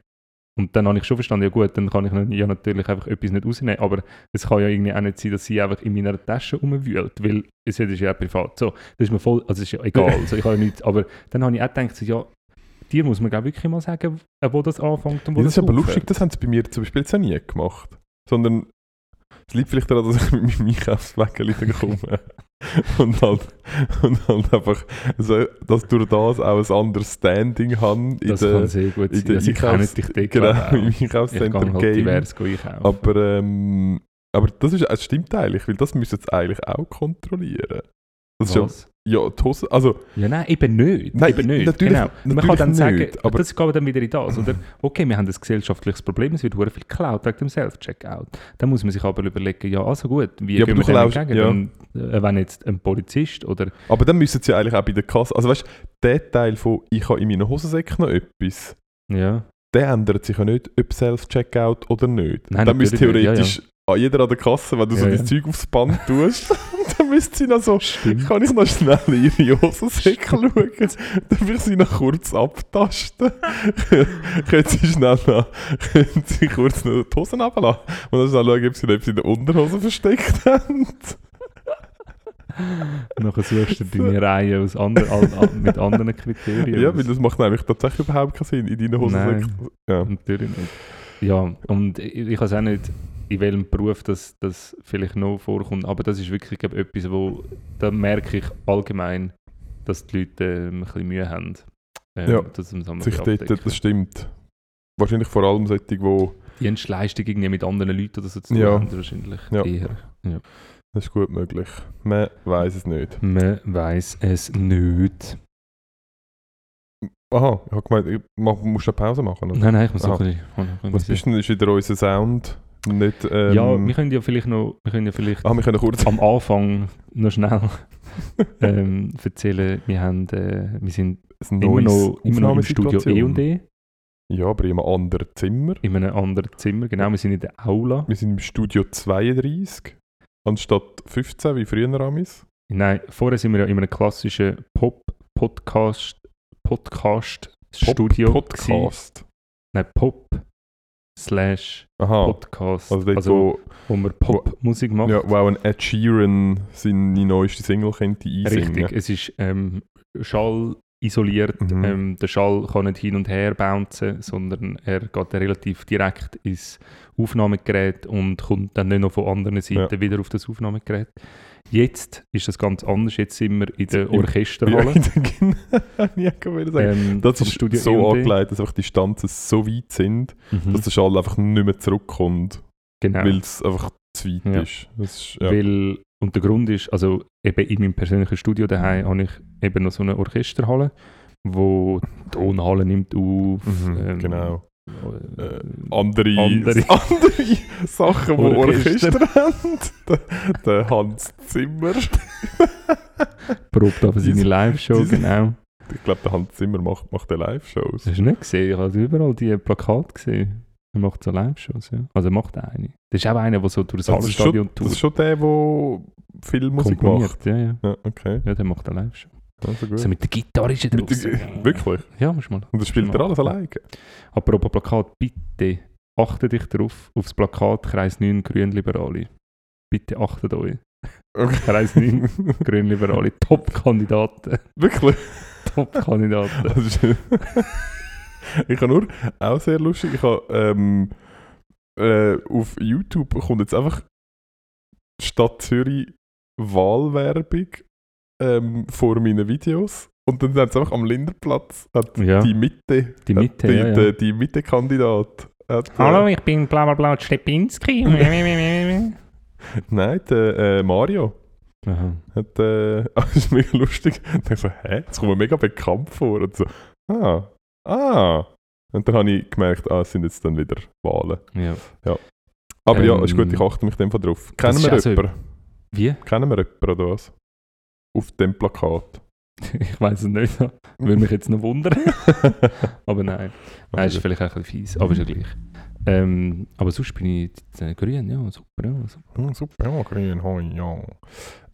Und dann habe ich schon verstanden, ja gut, dann kann ich ja natürlich einfach etwas nicht rausnehmen, aber es kann ja irgendwie auch nicht sein, dass sie einfach in meiner Tasche rumwühlt, weil es ist ja privat. So, das ist mir voll, also ist ja egal, also ich habe ja nichts, aber dann habe ich auch gedacht, so, ja, dir muss man glaube ich wirklich mal sagen, äh, wo das anfängt und wo Ja, das das ist aber aufhört. lustig, das haben sie bei mir zum Beispiel jetzt auch nie gemacht. Sondern es liegt vielleicht daran, dass ich mit meinem Einkaufswagen [LAUGHS] komme. [LAUGHS] und, halt, und halt einfach, so, dass durch das auch ein anderes Standing habe in Das der, kann sehr gut in sein, sie kennen Einkaufs- dich dort genau, im ich auch. Ich gehe Einkaufscenter halt Game. divers einkaufen. Aber, ähm, aber das, ist, es stimmt eigentlich, weil das müssen sie eigentlich auch kontrollieren. Das ist ja, Was? ja, die Hose, also Ja, nein, eben nicht. Nein, eben nicht. natürlich- genau. Man natürlich kann dann sagen, nicht, aber- das geht dann wieder in das. Oder, [CLEARS THROAT] okay, wir haben ein gesellschaftliches Problem, es wird sehr viel geklaut wegen dem Self-Checkout. Dann muss man sich aber überlegen, ja, also gut, wie Ja, gehen wir dem entgegen? Dann, äh, wenn jetzt ein Polizist oder... Aber dann müssen sie eigentlich auch bei der Kasse, also weißt du, der Teil von «Ich habe in meinen Hosensäcken noch etwas», Ja, der ändert sich ja nicht, ob Self-Checkout oder nicht. Nein, dann müsste natürlich nicht, ja, theoretisch an jeder an der Kasse, wenn du so Ja, das ja. Zeug aufs Band tust, [LAUGHS] dann müsste sie noch so, stimmt. kann ich noch schnell in ihre Hosensäcke schauen, dann ich sie noch kurz abtasten. [LAUGHS] können sie schnell noch, können sie kurz noch die Hosen runterlassen und dann schnell schauen, ob sie etwas in der Unterhose versteckt haben. [LAUGHS] Nachher suchst du deine Reihe aus andre, al, al, mit anderen Kriterien. Ja, weil das macht eigentlich tatsächlich überhaupt keinen Sinn in deinen Hosensäcken. Ja. Natürlich nicht. Ja, und ich, ich weiß auch nicht, in welchem Beruf das, das vielleicht noch vorkommt, aber das ist wirklich glaub, etwas, wo da merke ich allgemein, dass die Leute ähm, ein bisschen Mühe haben. Ähm, Ja, das sich dort, das stimmt. Wahrscheinlich vor allem solche, die Dienstleistung irgendwie mit anderen Leuten oder so zu tun Ja. haben, wahrscheinlich Ja. eher. Das ist gut möglich. Man weiß es nicht. Man weiß es nicht. Aha, ich habe gemeint, ich mach, musst du eine Pause machen? Oder? Nein, nein, ich muss auch ein bisschen... Was bist denn, ist wieder unser Sound nicht... Ähm, ja, wir können ja vielleicht noch... Wir können ja vielleicht ah, wir können kurz... am Anfang noch schnell [LAUGHS] ähm, erzählen, wir, haben, äh, wir sind immer noch, immer noch im Studio Aufnahmesituation. E&E, Ja, aber in einem anderen Zimmer. in einem anderen Zimmer. Genau, wir sind in der Aula. Wir sind im Studio 32, anstatt 15 wie früher amis. Nein, vorher sind wir ja in einem klassischen Pop-Podcast Podcast Studio gewesen. Podcast. Nein, Pop slash Aha, Podcast. also dort, also, wo man Popmusik wo, macht. ja, wo auch ein Ed Sheeran seine neueste Single könnte einsingen. Richtig, es ist ähm, Schall isoliert. Mhm. Ähm, der Schall kann nicht hin und her bouncen, sondern er geht relativ direkt ins Aufnahmegerät und kommt dann nicht noch von anderen Seiten wieder auf das Aufnahmegerät. Jetzt ist das ganz anders. Jetzt sind wir in der Orchesterhalle. Ja, [LAUGHS] sagen. ähm, Das ist Studio so E&E. angelegt, dass einfach die Distanzen so weit sind, Mhm. dass der Schall einfach nicht mehr zurückkommt, genau. weil es einfach zu weit Ja. ist. Ist ja. Weil, und der Grund ist, also eben in meinem persönlichen Studio daheim habe ich eben noch so eine Orchesterhalle, wo die Tonhalle nimmt auf. Mhm, ähm, genau. äh, Äh, andere, andere- [LAUGHS] andere Sachen, die Orchester. Orchester haben. [LAUGHS] Der, der Hans Zimmer. probt aber seine Live-Show, genau. Ich glaube, der Hans Zimmer macht, macht eine Live-Shows. Hast du nicht gesehen. Ich habe überall die Plakate gesehen. Er macht so Live-Shows, ja. Also er macht eine. Das ist auch einer, der so durch das schon, Hallenstadion das ist schon der, der viel Musik macht. Ja, ja. Ja, okay. Ja, der macht eine Live-Show. Also gut. So mit der Gitarre ist er draussen. wirklich? Ja, musst du mal. Und das spielt er alles alleine? Apropos Plakat, bitte achtet dich darauf, auf das Plakat Kreis 9 Grünliberale. Bitte achtet euch. Okay. Kreis 9 [LAUGHS] Grünliberale, Top-Kandidaten. Wirklich? Top-Kandidaten. [LAUGHS] Ich habe nur, auch sehr lustig, ich habe ähm, äh, auf YouTube kommt jetzt einfach Stadt Zürich Wahlwerbung ähm, vor meinen Videos. Und dann haben sie einfach am Linderplatz hat Ja. die Mitte, Die hat Mitte, die, ja, ja. der- die Mitte-Kandidat. hat, äh, Hallo, ich bin bla bla bla Stepinski. [LAUGHS] Nein, der äh, Mario. Aha. Hat, äh, [LAUGHS] das ist mega lustig. Ich so, hä? Das kommt mir mega bekannt vor. Und so, ah, ah. Und dann habe ich gemerkt, ah, es sind jetzt dann wieder Wahlen. Ja. Aber ja, Ähm, ist gut, ich achte mich dem Fall drauf. Kennen wir also- jemanden? Wie? Kennen wir jemanden oder was? Auf dem Plakat. [LAUGHS] Ich weiß es nicht. Würde mich jetzt noch wundern. [LAUGHS] aber nein. Nein, ist vielleicht auch ein bisschen fies, aber ist ja gleich. Ähm, aber sonst bin ich äh, grün, ja, super, ja, super. Hm, super, ja, grün, hoi, ja.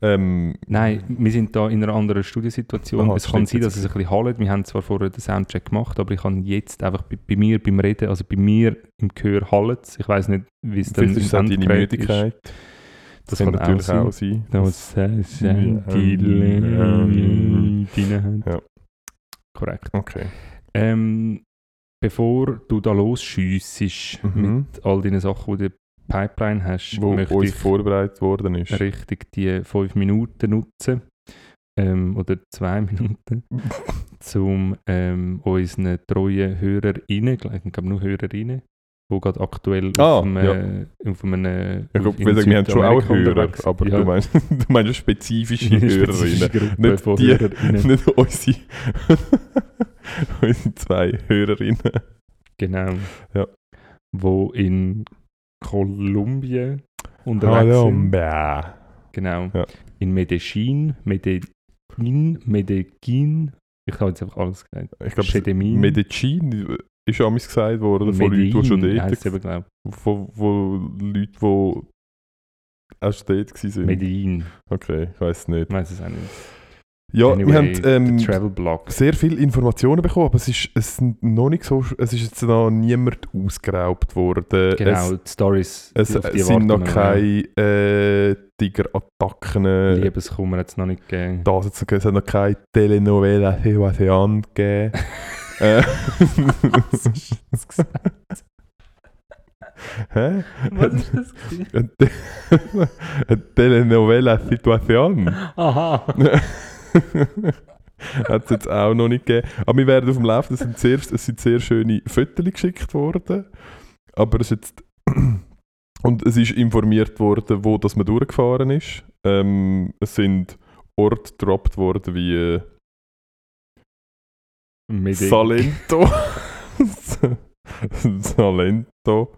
Ähm, Nein, wir sind da in einer anderen Studiosituation. Aha, es kann sein, dass es ein bisschen hallt. Wir haben zwar vorher den Soundcheck gemacht, aber ich kann jetzt einfach bei, bei mir beim Reden, also bei mir im Gehör hallt Ich weiß nicht, wie es dann ist auch im deine Müdigkeit. Das, Das kann kann auch natürlich sein. auch sein. Das ist Ja. die Leine. Ja. Korrekt. Okay. Ähm, bevor du da losschiessest Mhm. mit all deinen Sachen, die du in der Pipeline hast, Wo möchte uns ich vorbereitet worden ist. richtig die fünf Minuten nutzen. Ähm, oder zwei [LAUGHS] Minuten, [LAUGHS] um ähm, unseren treuen HörerInnen, ich glaube nur HörerInnen, die gerade aktuell Ah, auf einem, ja. äh, auf einem äh, Ich auf- glaube, wir, haben schon auch Hörer, aber Ja. du, meinst, [LAUGHS] du meinst spezifische Hörerinnen. spezifische Gruppe Nicht von die- HörerInnen. [LAUGHS] Nicht unsere, [LAUGHS] unsere zwei Hörerinnen. Genau. Ja. Wo in Kolumbien unterwegs sind. Bäh. Genau. Ja. In Medellin, Medellin, Medellin. Ich habe jetzt einfach alles gesagt. Ich glaube, Medellin. Ist auch gesagt worden von Leuten, die schon dort eben, glaube von, von Leuten, die schon dort waren. Medellin. Okay, ich weiß nicht. Ich weiß es auch nicht. Ja, Anyway, wir haben ähm, sehr viele Informationen bekommen, aber es ist, es sind noch nicht so, es ist jetzt noch niemand ausgeraubt worden. Genau, Es, die Stories. es, die es sind noch keine äh, Tiger-Attacken. Liebeskummer hat es noch nicht gegeben. Da hat's noch- es hat noch keine Telenovela Sebastian gegeben. [LAUGHS] äh, [LAUGHS] Hä? Was ist das? Eine Te- eine Telenovela Situation. Aha. [LAUGHS] Hat es jetzt auch noch nicht gegeben. Aber wir werden auf dem Laufenden. Es sind sehr, es sind sehr schöne Fotos geschickt worden. Aber es ist jetzt. [CLEARS THROAT] Und es ist informiert worden, wo das man durchgefahren ist. Ähm, es sind Orte gedroppt worden wie Salento. [LAUGHS] Salento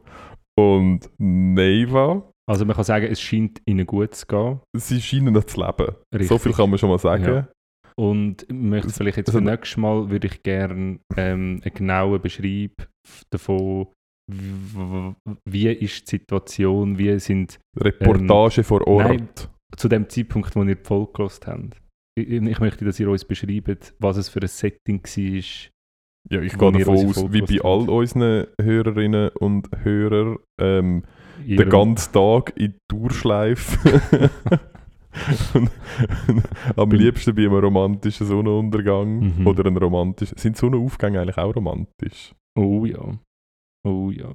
und Neiva. Also man kann sagen, es scheint ihnen gut zu gehen. Sie scheinen noch zu leben. Richtig. So viel kann man schon mal sagen. Ja. Und ich möchte vielleicht jetzt also- für nächstes Mal würde ich gerne ähm, einen genauen Beschreib davon, wie ist die Situation, wie sind Reportage vor Ort. nein. zu dem Zeitpunkt, wo ihr die Folge habt. Ich, möchte, dass ihr uns beschreibt, was es für ein Setting war. Ja, ich gehe davon aus, wie bei all unseren Hörerinnen und Hörern, ähm, den ganzen Tag in die Tourschleife. [LAUGHS] Und- Am liebsten bei einem romantischen Sonnenuntergang Mhm. oder einem romantischen. Sind Sonnenaufgänge eigentlich auch romantisch? Oh ja. Oh ja.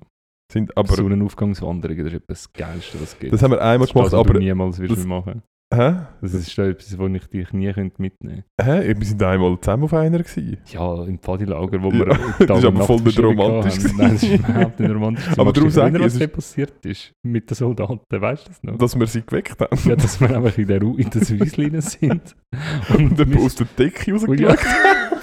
Sind, aber Sonnenaufgangswanderungen, das ist etwas das Geilste, was es gibt. das haben wir einmal Das gemacht, das, du aber. niemals das- machen. Hä? Das ist da etwas, wo ich dich nie könnte mitnehmen Hä? Wir sind einmal zusammen auf einer gewesen. Ja, im Pfadilager, wo Ja, wir das ist aber voll nicht romantisch haben. Nein, das ist überhaupt nicht romantisch. [LAUGHS] Aber darum du sage ich, was ist- dort passiert ist mit den Soldaten, weißt du das noch? Dass wir sie geweckt haben. ja, dass wir einfach in der Ru in das Häuschen sind. [LAUGHS] Und dann wir- aus der Decke Oh rausgeschaut. [LAUGHS]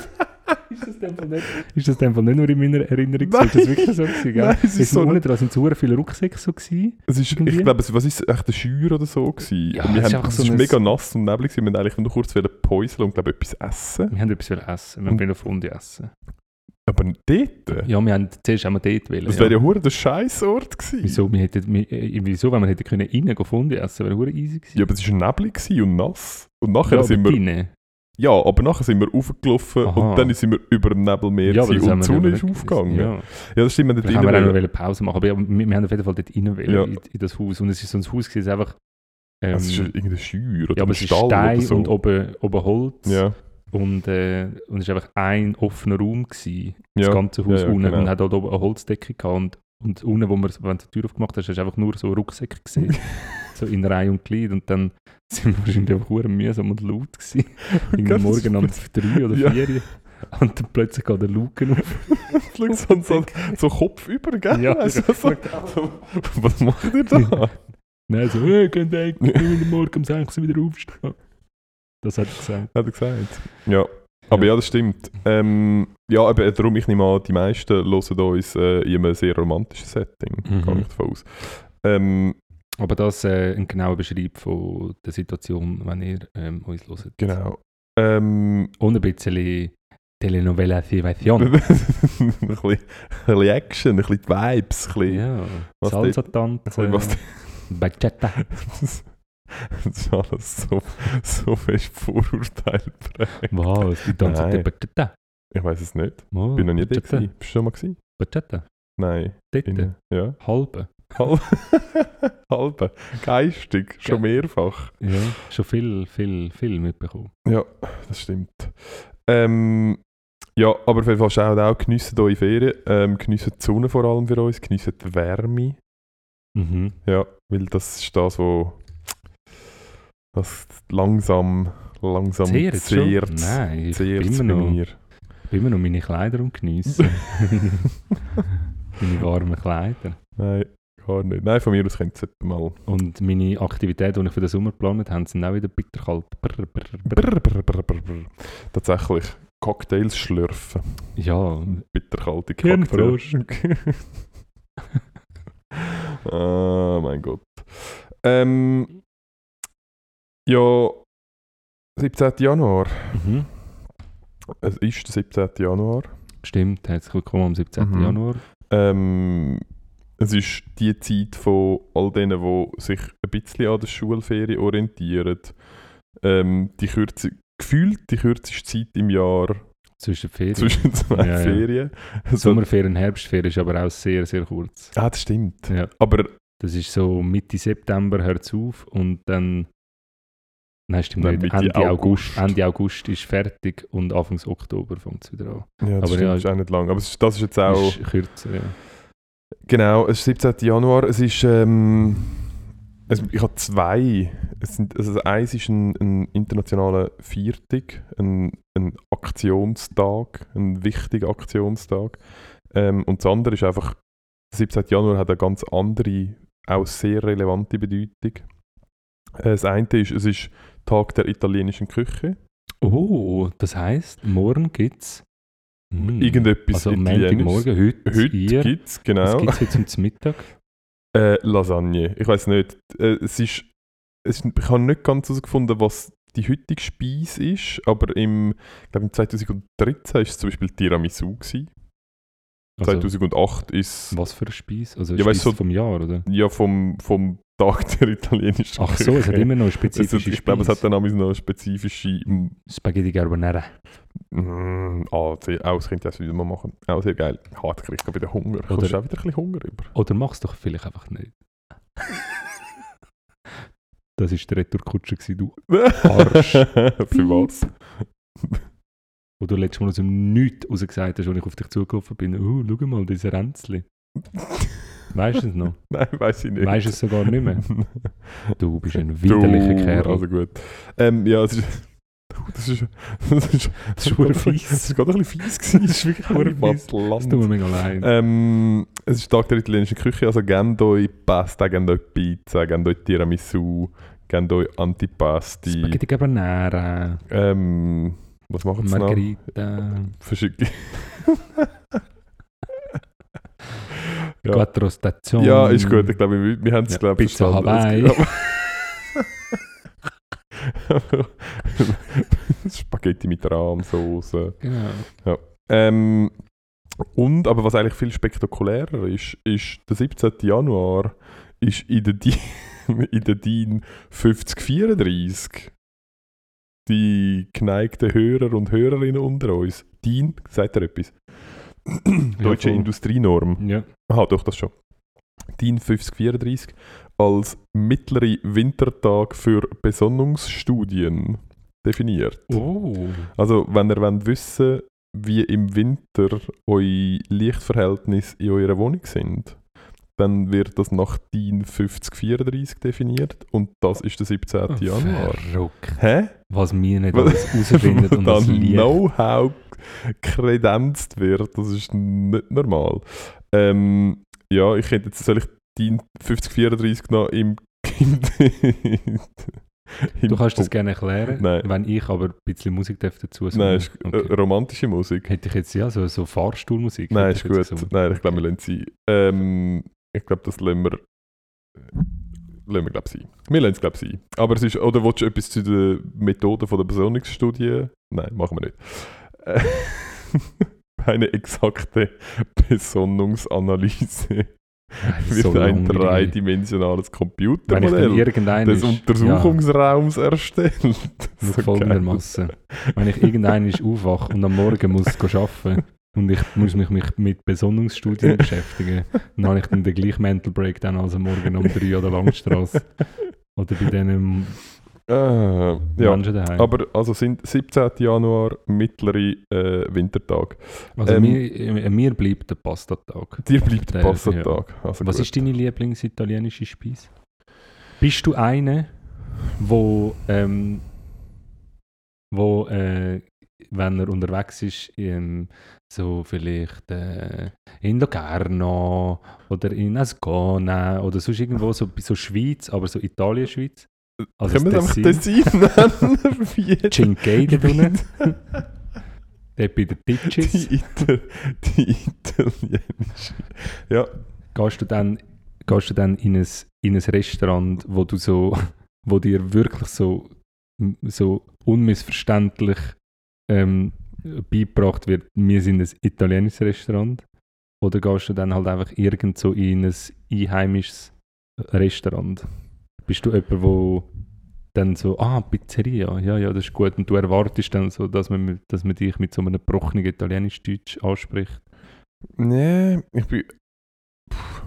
[LAUGHS] ist, das Fall nicht, ist das nur in meiner Erinnerung? Nein. Ist das wirklich so gewesen? Gell? Nein, es ist es so unten dran sind so viele Rucksäcke so gewesen. Es ist, Irgendwie? ich glaube, es, was ist es, echt eine Scheuer oder so gewesen? Ja, und wir es ist haben, einfach es so ist mega nass und neblig gewesen. Wir wollten eigentlich nur kurz päuseln und glaube etwas essen. Wir haben etwas wollen essen. Wir Und- wollen Funde essen. Aber dort? Ja, wir haben zuerst einmal dort wollen. Das ja. wäre ja hure der Scheißort gewesen. Wieso? Wir hätten, wir, äh, wieso, wenn wir hätten können rein gehen Funde essen, wäre hure easy gewesen. Ja, aber es war neblig und nass. Und nachher Ja, sind wir... drinnen. Ja, aber nachher sind wir raufgelaufen Aha. und dann sind wir über dem Nebelmeer Ja, und die wir Sonne ist aufgegangen. Ja. Ja. das stimmt. Wir haben dort wir auch noch Pause machen, aber ja, wir, wir haben auf jeden Fall dort rein Ja. in, in das Haus. Und es ist so ein Haus, das einfach... Ähm, Es ist irgendeine Scheuer oder ja, aber es ist Stall Stein so. und oben, oben Holz. Ja. Und, äh, und es war einfach ein offener Raum, gewesen, das ganze Haus unten. genau. Und hat auch oben eine Holzdecke gehabt. Und, und unten, wo man, wenn du die Tür aufgemacht hast, hast du einfach nur so Rucksäcke gesehen. [LAUGHS] so in Reihe und Glied. Und dann [LAUGHS] sind wir wahrscheinlich einfach verdammt mühsam und laut gewesen. [LAUGHS] Das morgen um drei oder Ja. vier. Und dann plötzlich geht der Luken auf. [LAUGHS] So, so, so Kopf über, gell? Ja, Also, ja. so, so, was macht ihr da? Nein, so, hey, könnt ihr morgen um 6 Uhr wieder aufstehen? Das hat er gesagt. Hat er gesagt. Ja. Aber ja, das stimmt. Ähm, ja, aber darum, ich nehme an, die meisten hören uns äh, in einem sehr romantischen Setting. Mhm. Gehe ich davon aus. Ähm, Aber das äh, ein genauer Beschreib von der Situation, wenn ihr ähm, uns hört. genau. Ähm, Und ein bisschen Telenovela-Situation. [LAUGHS] ein, bisschen, ein bisschen Action, ein bisschen die Vibes. Ein bisschen, ja, was Salsa ein bisschen was tanzen, Bachata. [LAUGHS] das ist alles so, so fest Vorurteil prägt. Was? Die tanzen Nein. Bachata? Ich weiß es nicht. Oh, Bin noch nie da Bachata. gewesen. Bist du schon mal gewesen? Bachata? Nein. Dort? In, ja. Halbe? Halb, [LAUGHS] halbe. Geistig. Schon mehrfach. Ja, schon viel, viel, viel mitbekommen. Ja, das stimmt. Ähm, ja, aber auf jeden Fall schaut auch, geniessen eure Ferien, ähm, geniessen die Sonne vor allem für uns, geniessen die Wärme. Mhm. Ja, weil das ist das, wo was langsam, langsam Zehrt zehrt. Nein, ich Zehrt bin immer, noch, mir. bin immer noch meine Kleider und geniessen. [LAUGHS] [LAUGHS] meine warmen Kleider. Nein, gar nicht. Nein, von mir aus könnt ihr es mal. Und meine Aktivitäten, die ich für den Sommer geplant habe, sind auch wieder bitterkalt. Brr, brr, brr. Tatsächlich, Cocktails schlürfen. Ja, Bitterkalte. Cocktails. [LAUGHS] ah, mein Gott. Ähm, ja, 17. Januar. mhm. Es ist der 17. Januar. stimmt. Herzlich willkommen am 17. Mhm. Januar. Ähm, es ist die Zeit von all denen, die sich ein bisschen an der Schulferie orientieren. Ähm, die kürze, gefühlt die kürzeste Zeit im Jahr Zwischen Ferien. zwischen zwei Ja, ja. Ferien. Also, Sommerferien, Herbstferien ist aber auch sehr, sehr kurz. ah, das stimmt. Ja. Aber Das ist so Mitte September hört es auf und dann. Nein, stimmt Dann nicht. Ende August. August. Ende August ist fertig und Anfang Oktober fängt es wieder an. ja, das Aber stimmt, ja, ist auch nicht lang. Aber das ist jetzt auch... Ist kürzer, ja. Genau, es ist 17. Januar. Es ist... Ähm, es, ich habe zwei. Es sind, also eins ist ein, ein internationaler Viertag, ein, ein Aktionstag, ein wichtiger Aktionstag. Ähm, und das andere ist einfach, der 17. Januar hat eine ganz andere, auch sehr relevante Bedeutung. Äh, Das eine ist, es ist Tag der italienischen Küche. Oh, das heisst, morgen gibt es. Irgendetwas Also. Montagmorgen, heute, Heute gibt es, Was genau. gibt es heute zum Mittag? [LAUGHS] Äh, Lasagne. Ich weiß nicht. Äh, es ist, es, ich habe nicht ganz herausgefunden, was die heutige Speise ist, aber im, ich glaube, im 2013 war es zum Beispiel Tiramisu. Gewesen. Also, 2008 ist was für eine Speise? Also Ja, du, so- vom Jahr, oder? ja vom, vom Tag der italienischen Ach so, es hat Küche. immer noch eine spezifische hat, ich glaube, es hat dann auch noch spezifische. Spaghetti Carbonara. Mm, ah, sehr, auch das könnte ich auch wieder mal machen. Auch sehr geil. Hart kriege ich wieder Hunger. Oder- Kommst du auch wieder ein bisschen Hunger über? Oder mach's doch vielleicht einfach nicht. [LAUGHS] Das war der Retourkutscher, gewesen, du, [LAUGHS] Arsch. Für was? Wo du letztes Mal aus dem Nichts rausgesagt hast, als ich auf dich zugelaufen bin. Oh, schau mal, diese Ränzli. Weißt du es noch? [LAUGHS] Nein, weiß ich nicht. Weißt du es sogar nicht mehr? [LAUGHS] Du bist ein widerlicher Du, Kerl. Also gut. Ähm, ja, es ist. [LAUGHS] Das ist, das ist, Das ist verdammt fies. Das ist gerade ein bisschen fies gewesen. Das ist wirklich verdammt fies. Das tut mir mega leid. Ähm, es ist Tag der italienischen Küche, also gebt euch Pasta, gebt euch Pizza, gebt euch Tiramisu, gebt euch Antipasti. Spaghetti Carbonara, Ähm, was machen sie noch? Margherita, Verschicke. [LAUGHS] Ja. Quattro Stazioni. Ja, ist gut. Ich glaube, wir, wir haben es, Ja, glaube ich, Pizza verstanden. Hawaii. [LAUGHS] Spaghetti mit Rahmsoße. Genau. Ähm, und, aber was eigentlich viel spektakulärer ist, ist, der 17. Januar ist in der, DIN, [LAUGHS] in der DIN 5034 die geneigten Hörer und Hörerinnen unter uns. DIN, sagt ihr etwas? [CLEARS THROAT] Deutsche voll. Industrienorm. Ja. Aha, doch, das schon. DIN 5034 als mittlere Wintertag für Besonnungsstudien definiert. Oh. Also, wenn ihr wollt wissen wie im Winter eure Lichtverhältnisse in eurer Wohnung sind, dann wird das nach DIN 5034 definiert und das ist der 17. Januar. Verrückt. Hä? Was wir nicht alles herausfinden [LAUGHS] und das. Know-how kredenzt wird, das ist nicht normal. Ähm, ja, ich hätte jetzt, soll ich DIN 5034 noch im [LAUGHS] Du kannst das gerne erklären, Nein. wenn ich aber ein bisschen Musik dazu Nein, singen. ist Okay. äh, romantische Musik. Hätte ich jetzt ja so, so Fahrstuhlmusik. Nein, ist gut. Nein, ich glaube, wir lassen sie. Ähm, ich glaube, das lassen wir. Lassen wir, glaube sein. Wir lassen es, glaube sein. Aber es ist. Oder willst du etwas zu den Methoden von der Besonnungsstudie? Nein, machen wir nicht. Äh, [LAUGHS] Eine exakte Besonnungsanalyse wird so ein dreidimensionales Computermodell des Untersuchungsraums erstellt. Ja, So nur folgendermaßen. Wenn ich irgendeinen aufwache und am Morgen muss arbeiten und ich muss mich, mich mit Besonnungsstudien [LAUGHS] beschäftigen, dann habe ich dann den gleichen Mental Breakdown als Morgen um 3 oder Langstrasse. Oder bei diesen Ah, ja. Menschen daheim. Aber also sind 17. Januar mittlere äh, Wintertag. also ähm, mir, äh, mir bleibt der Pastatag. Dir bleibt der Der- Passatag. Also Was gut. ist deine Lieblingsitalienische Speise? Bist du eine, wo, ähm, wo äh, wenn er unterwegs ist, ähm, so vielleicht äh, in Locarno oder in Ascona oder sonst irgendwo so, so Schweiz, aber so Italien-Schweiz? Also Können wir einfach Tessin, [LAUGHS] nennen? Cinquei da drinnen, [LAUGHS] dort bei den Ditches. die, Ital die italienische. Ja, gehst du dann, gehst du dann in, ein, in ein Restaurant, wo du so, wo dir wirklich so, so unmissverständlich ähm, beigebracht wird, wir sind ein italienisches Restaurant? Oder gehst du dann halt einfach irgend so in ein einheimisches Restaurant? Bist du jemand, wo dann so, ah, Pizzeria, ja, ja, das ist gut. Und du erwartest dann so, dass man, dass man dich mit so einem gebrochenen Italienisch-Deutsch anspricht. nee, ich bin. Puh.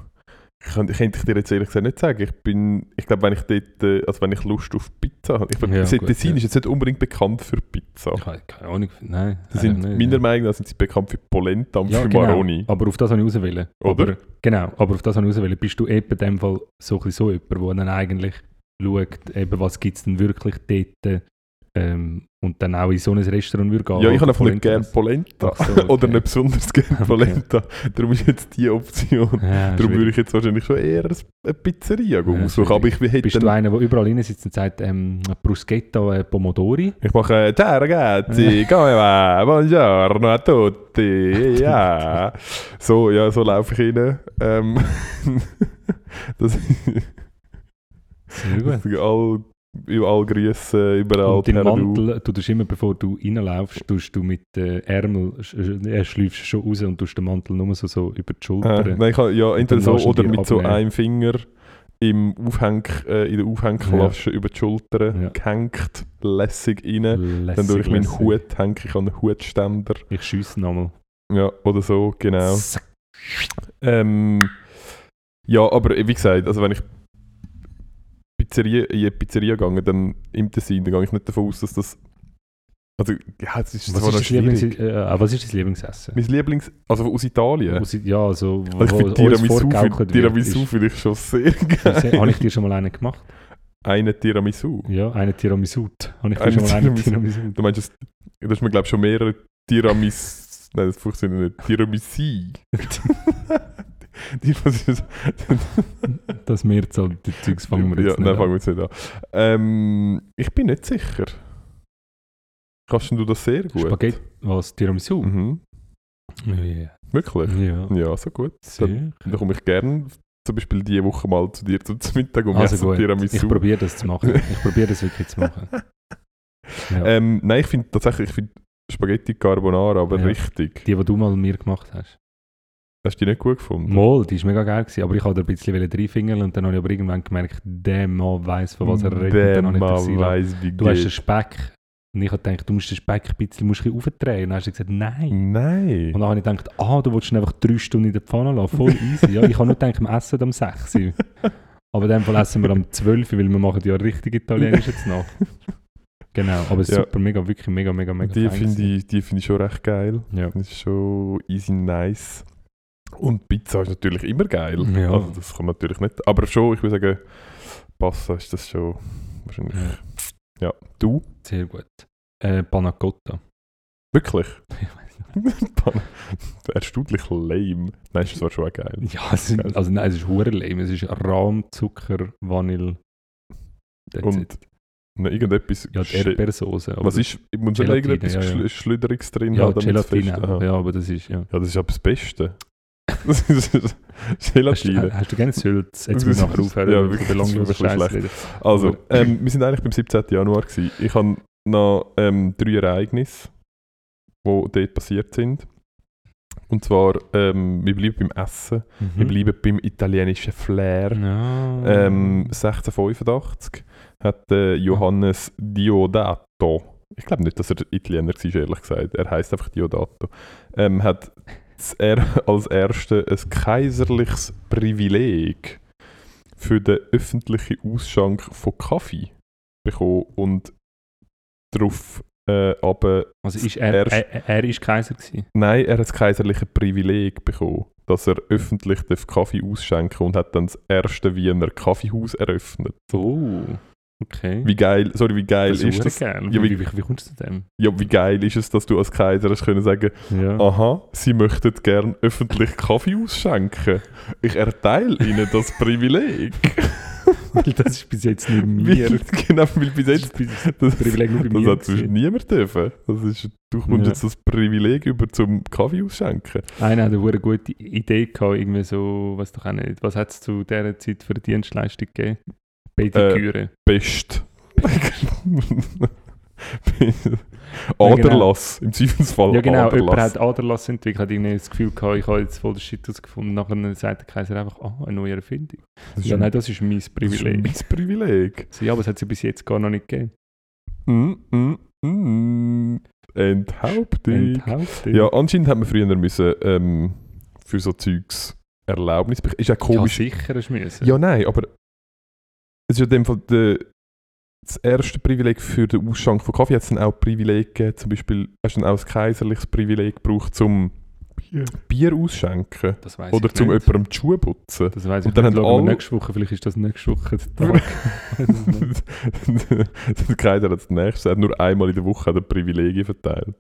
Ich kann, könnte ich dir jetzt ehrlich gesagt nicht sagen. Ich bin, ich glaube, wenn ich dort, äh, also wenn ich Lust auf Pizza habe, ich bin, Ja, gut, Tessin ja. ist jetzt nicht unbedingt bekannt für Pizza. Ich habe keine Ahnung, nein. Sie sind, nicht, meiner ja. Meinung nach sind sie bekannt für Polenta und Ja, für genau. Maroni. Aber auf das habe ich auswählen. Oder? Aber, genau, aber auf das habe ich auswählen. Bist du eben in dem Fall so, ein so jemand, der dann eigentlich schaut, eben, was gibt es denn wirklich dort ähm, und dann auch in so ein Restaurant würde gehen. Ja, ich habe einfach nicht Polenta gerne. Polenta. So, [LAUGHS] Oder okay. nicht besonders gerne Okay. Polenta. Darum ist jetzt die Option. Ja, Darum würde ich jetzt wahrscheinlich schon eher ein- eine Pizzeria Ja, aussuchen. Aber ich hätte Bist du einer, der überall rein sitzt und sagt, ähm, Bruschetta äh, Pomodori? Ich mache äh, Ciao ragazzi, come va? Buongiorno a tutti. Ja. [LAUGHS] so, ja, so laufe ich rein. Ähm, [LAUGHS] das Sehr gut. all, überall grüßen, überall Und dein per Du. Mantel, du tust immer, bevor du reinlaufst, tust du mit den Ärmel, äh, schläufst schon raus und tust den Mantel nur so, so über die Schulter. Äh, nein, ich habe, ja, entweder so oder mit so abnehmen. einem Finger im Aufhäng, äh, in der Aufhängklasse über die Schulter Ja. gehängt, lässig rein. Lässig, Dann durch meinen lässig. Hut hänge ich an einen Hutständer. Ich schiesse nochmal. Ja, oder so, genau. Ähm, ja, aber wie gesagt, also wenn ich Pizzeria, in eine Pizzeria gehe, dann im Tessin, dann gehe ich nicht davon aus, dass das. Also, ja, es ist Was ist, dein Lieblings äh, äh, was ist dein Lieblingsessen? Mein Lieblings. Also aus Italien. Aus- Ja, also, Also ich finde Tiramisu, Tiramisu finde ich schon sehr geil. Habe ich dir schon mal einen gemacht? Einen Tiramisu. Ja, einen Tiramisu. Habe ich dir schon mal einen Tiramisu. Tiramisu? Du meinst, das, das ist mir glaube ich schon mehrere Tiramis... [LAUGHS] Nein, das funktioniert nicht. Tiramisu. [LAUGHS] [LAUGHS] Die, ist, Das Mehrzahl, die Zeugs fangen wir ja, jetzt nein, nicht fangen wir an. jetzt nicht an. Ähm, ich bin nicht sicher. Kannst du das sehr gut? Spaghetti, was? Tiramisu? Mhm. Ja, Wirklich? ja. Ja, so gut. Sehr. Dann komme ich gerne zum Beispiel diese Woche mal zu dir zum Mittag und Also esse gut, Tiramisu. ich probiere das zu machen. [LAUGHS] Ich probiere das wirklich zu machen. [LAUGHS] Ja. Ähm, nein, ich finde tatsächlich, ich finde Spaghetti Carbonara aber Ja. richtig. Die, die du mal mir gemacht hast. Hast du die nicht gut gefunden? Mal, die war mega geil, gewesen, aber ich da ein bisschen reinfingerl und dann habe ich aber irgendwann gemerkt, der Mann weiss, von was er redet. Der Mann weiss, wie Du hast geht. Speck. Und ich habe gedacht, du musst den Speck ein bisschen, musst aufdrehen. Und dann hast du gesagt, nein. Nein. Und dann habe ich gedacht, ah, du willst einfach drei Stunden in der Pfanne lassen. Voll easy. Ja, ich habe nur gedacht, wir essen am 6 Uhr. [LAUGHS] Aber in dem Fall essen wir am 12 Uhr, weil wir machen ja richtig Italienisch jetzt nach. [LAUGHS] Genau, aber Ja. super, mega, wirklich mega, mega, mega die finde ich, die find ich schon recht geil. Ja. Das ist schon easy nice. Und Pizza ist natürlich immer geil. Ja. Also das kann man natürlich nicht. Aber schon, ich würde sagen, Pasta ist das schon wahrscheinlich. Ja. Ja. Du? Sehr gut. Äh, Panna Cotta. Wirklich? [LAUGHS] [LAUGHS] Erstaunlich lame. Nein, ist zwar schon auch geil. Ja, es ist, also nein, es ist hure lame. Es ist Rahm, Zucker, Vanille. Und noch irgendetwas. Ja, die Erdbeersoße. Was ist, ich muss Gelatine, irgendetwas ja, ja. Schl Schlüderiges drin Ja, haben, es Gelatine. Aha. Ja, aber das ist, ja. Ja, das ist aber das Beste. Das ist Hast, Gelatine. hast du gerne Sülz? Jetzt muss ich nachher aufhören, Ja, wirklich, das ist schlecht. Also, ähm, wir sind eigentlich beim 17. Januar. Gewesen. Ich habe noch ähm, drei Ereignisse, die dort passiert sind. Und zwar, ähm, wir bleiben beim Essen, wir Mhm. bleiben beim italienischen Flair. Ja. Ähm, 1685 hat äh, Johannes Diodato, ich glaube nicht, dass er Italiener war, ehrlich gesagt, er heißt einfach Diodato, ähm, hat [LAUGHS] als erster ein kaiserliches Privileg für den öffentlichen Ausschank von Kaffee bekommen und darauf äh, aber also ist er, erst- er, er ist Kaiser gewesen? Nein, er hat das kaiserliche Privileg bekommen, dass er öffentlich Kaffee ausschenken und hat dann das erste Wiener Kaffeehaus eröffnet. Oh, okay. Wie geil, sorry, wie geil das ist ist das? geil. Ja, wie, wie- wie, wie, kommst du zu dem? Ja, wie geil ist es, dass du als Kaiser hast können sagen, Ja. aha, sie möchten gern öffentlich Kaffee ausschenken. Ich erteile ihnen das [LAUGHS] Privileg. Weil das ist bis jetzt Weil, mir. [LAUGHS] genau, weil bis jetzt das das, Privileg nur bei das mir. hat sonst gewesen. niemand dürfen. Das ist, du kommst Ja. jetzt das Privileg über zum Kaffee ausschenken. Einer hat eine gute Idee gehabt, irgendwie so, was doch auch nicht. Was hat es zu dieser Zeit für eine Dienstleistung gegeben? Pediküre. Best. [LAUGHS] Aderlass, im Zweifelsfall ja genau, jemand Aderlass. hat Aderlass entwickelt, hat irgendwie das Gefühl gehabt, ich habe jetzt voll den Shit ausgefunden. Nachher sagt der Kaiser einfach, ah, eine neue Erfindung. Das Ja, ein- nein, das ist mein das ist Privileg. mein Privileg. So, ja, aber es hat sie bis jetzt gar noch nicht gegeben. Mm, mm, mm. Enthauptung. Enthauptung. Ja, anscheinend hat man früher müssen, ähm, für so Zeugs Erlaubnis bekommen. Ist ja ja, komisch. sicher hast du müssen. Ja, nein, aber es ist ja in dem Fall der, das erste Privileg für den Ausschank von Kaffee. Hat es dann auch Privileg gegeben, zum Beispiel, hast du dann auch ein kaiserliches Privileg gebraucht zum Bier ausschenken? das weiß Oder ich zum nicht. jemandem die Schuhe putzen? Das weiß Und ich dann nicht. haben alle- nächste Woche, vielleicht ist das nächste Woche der [LAUGHS] Tag. Der Kaiser hat das [LAUGHS] nächste, er hat nur einmal in der Woche hat er Privilegien verteilt.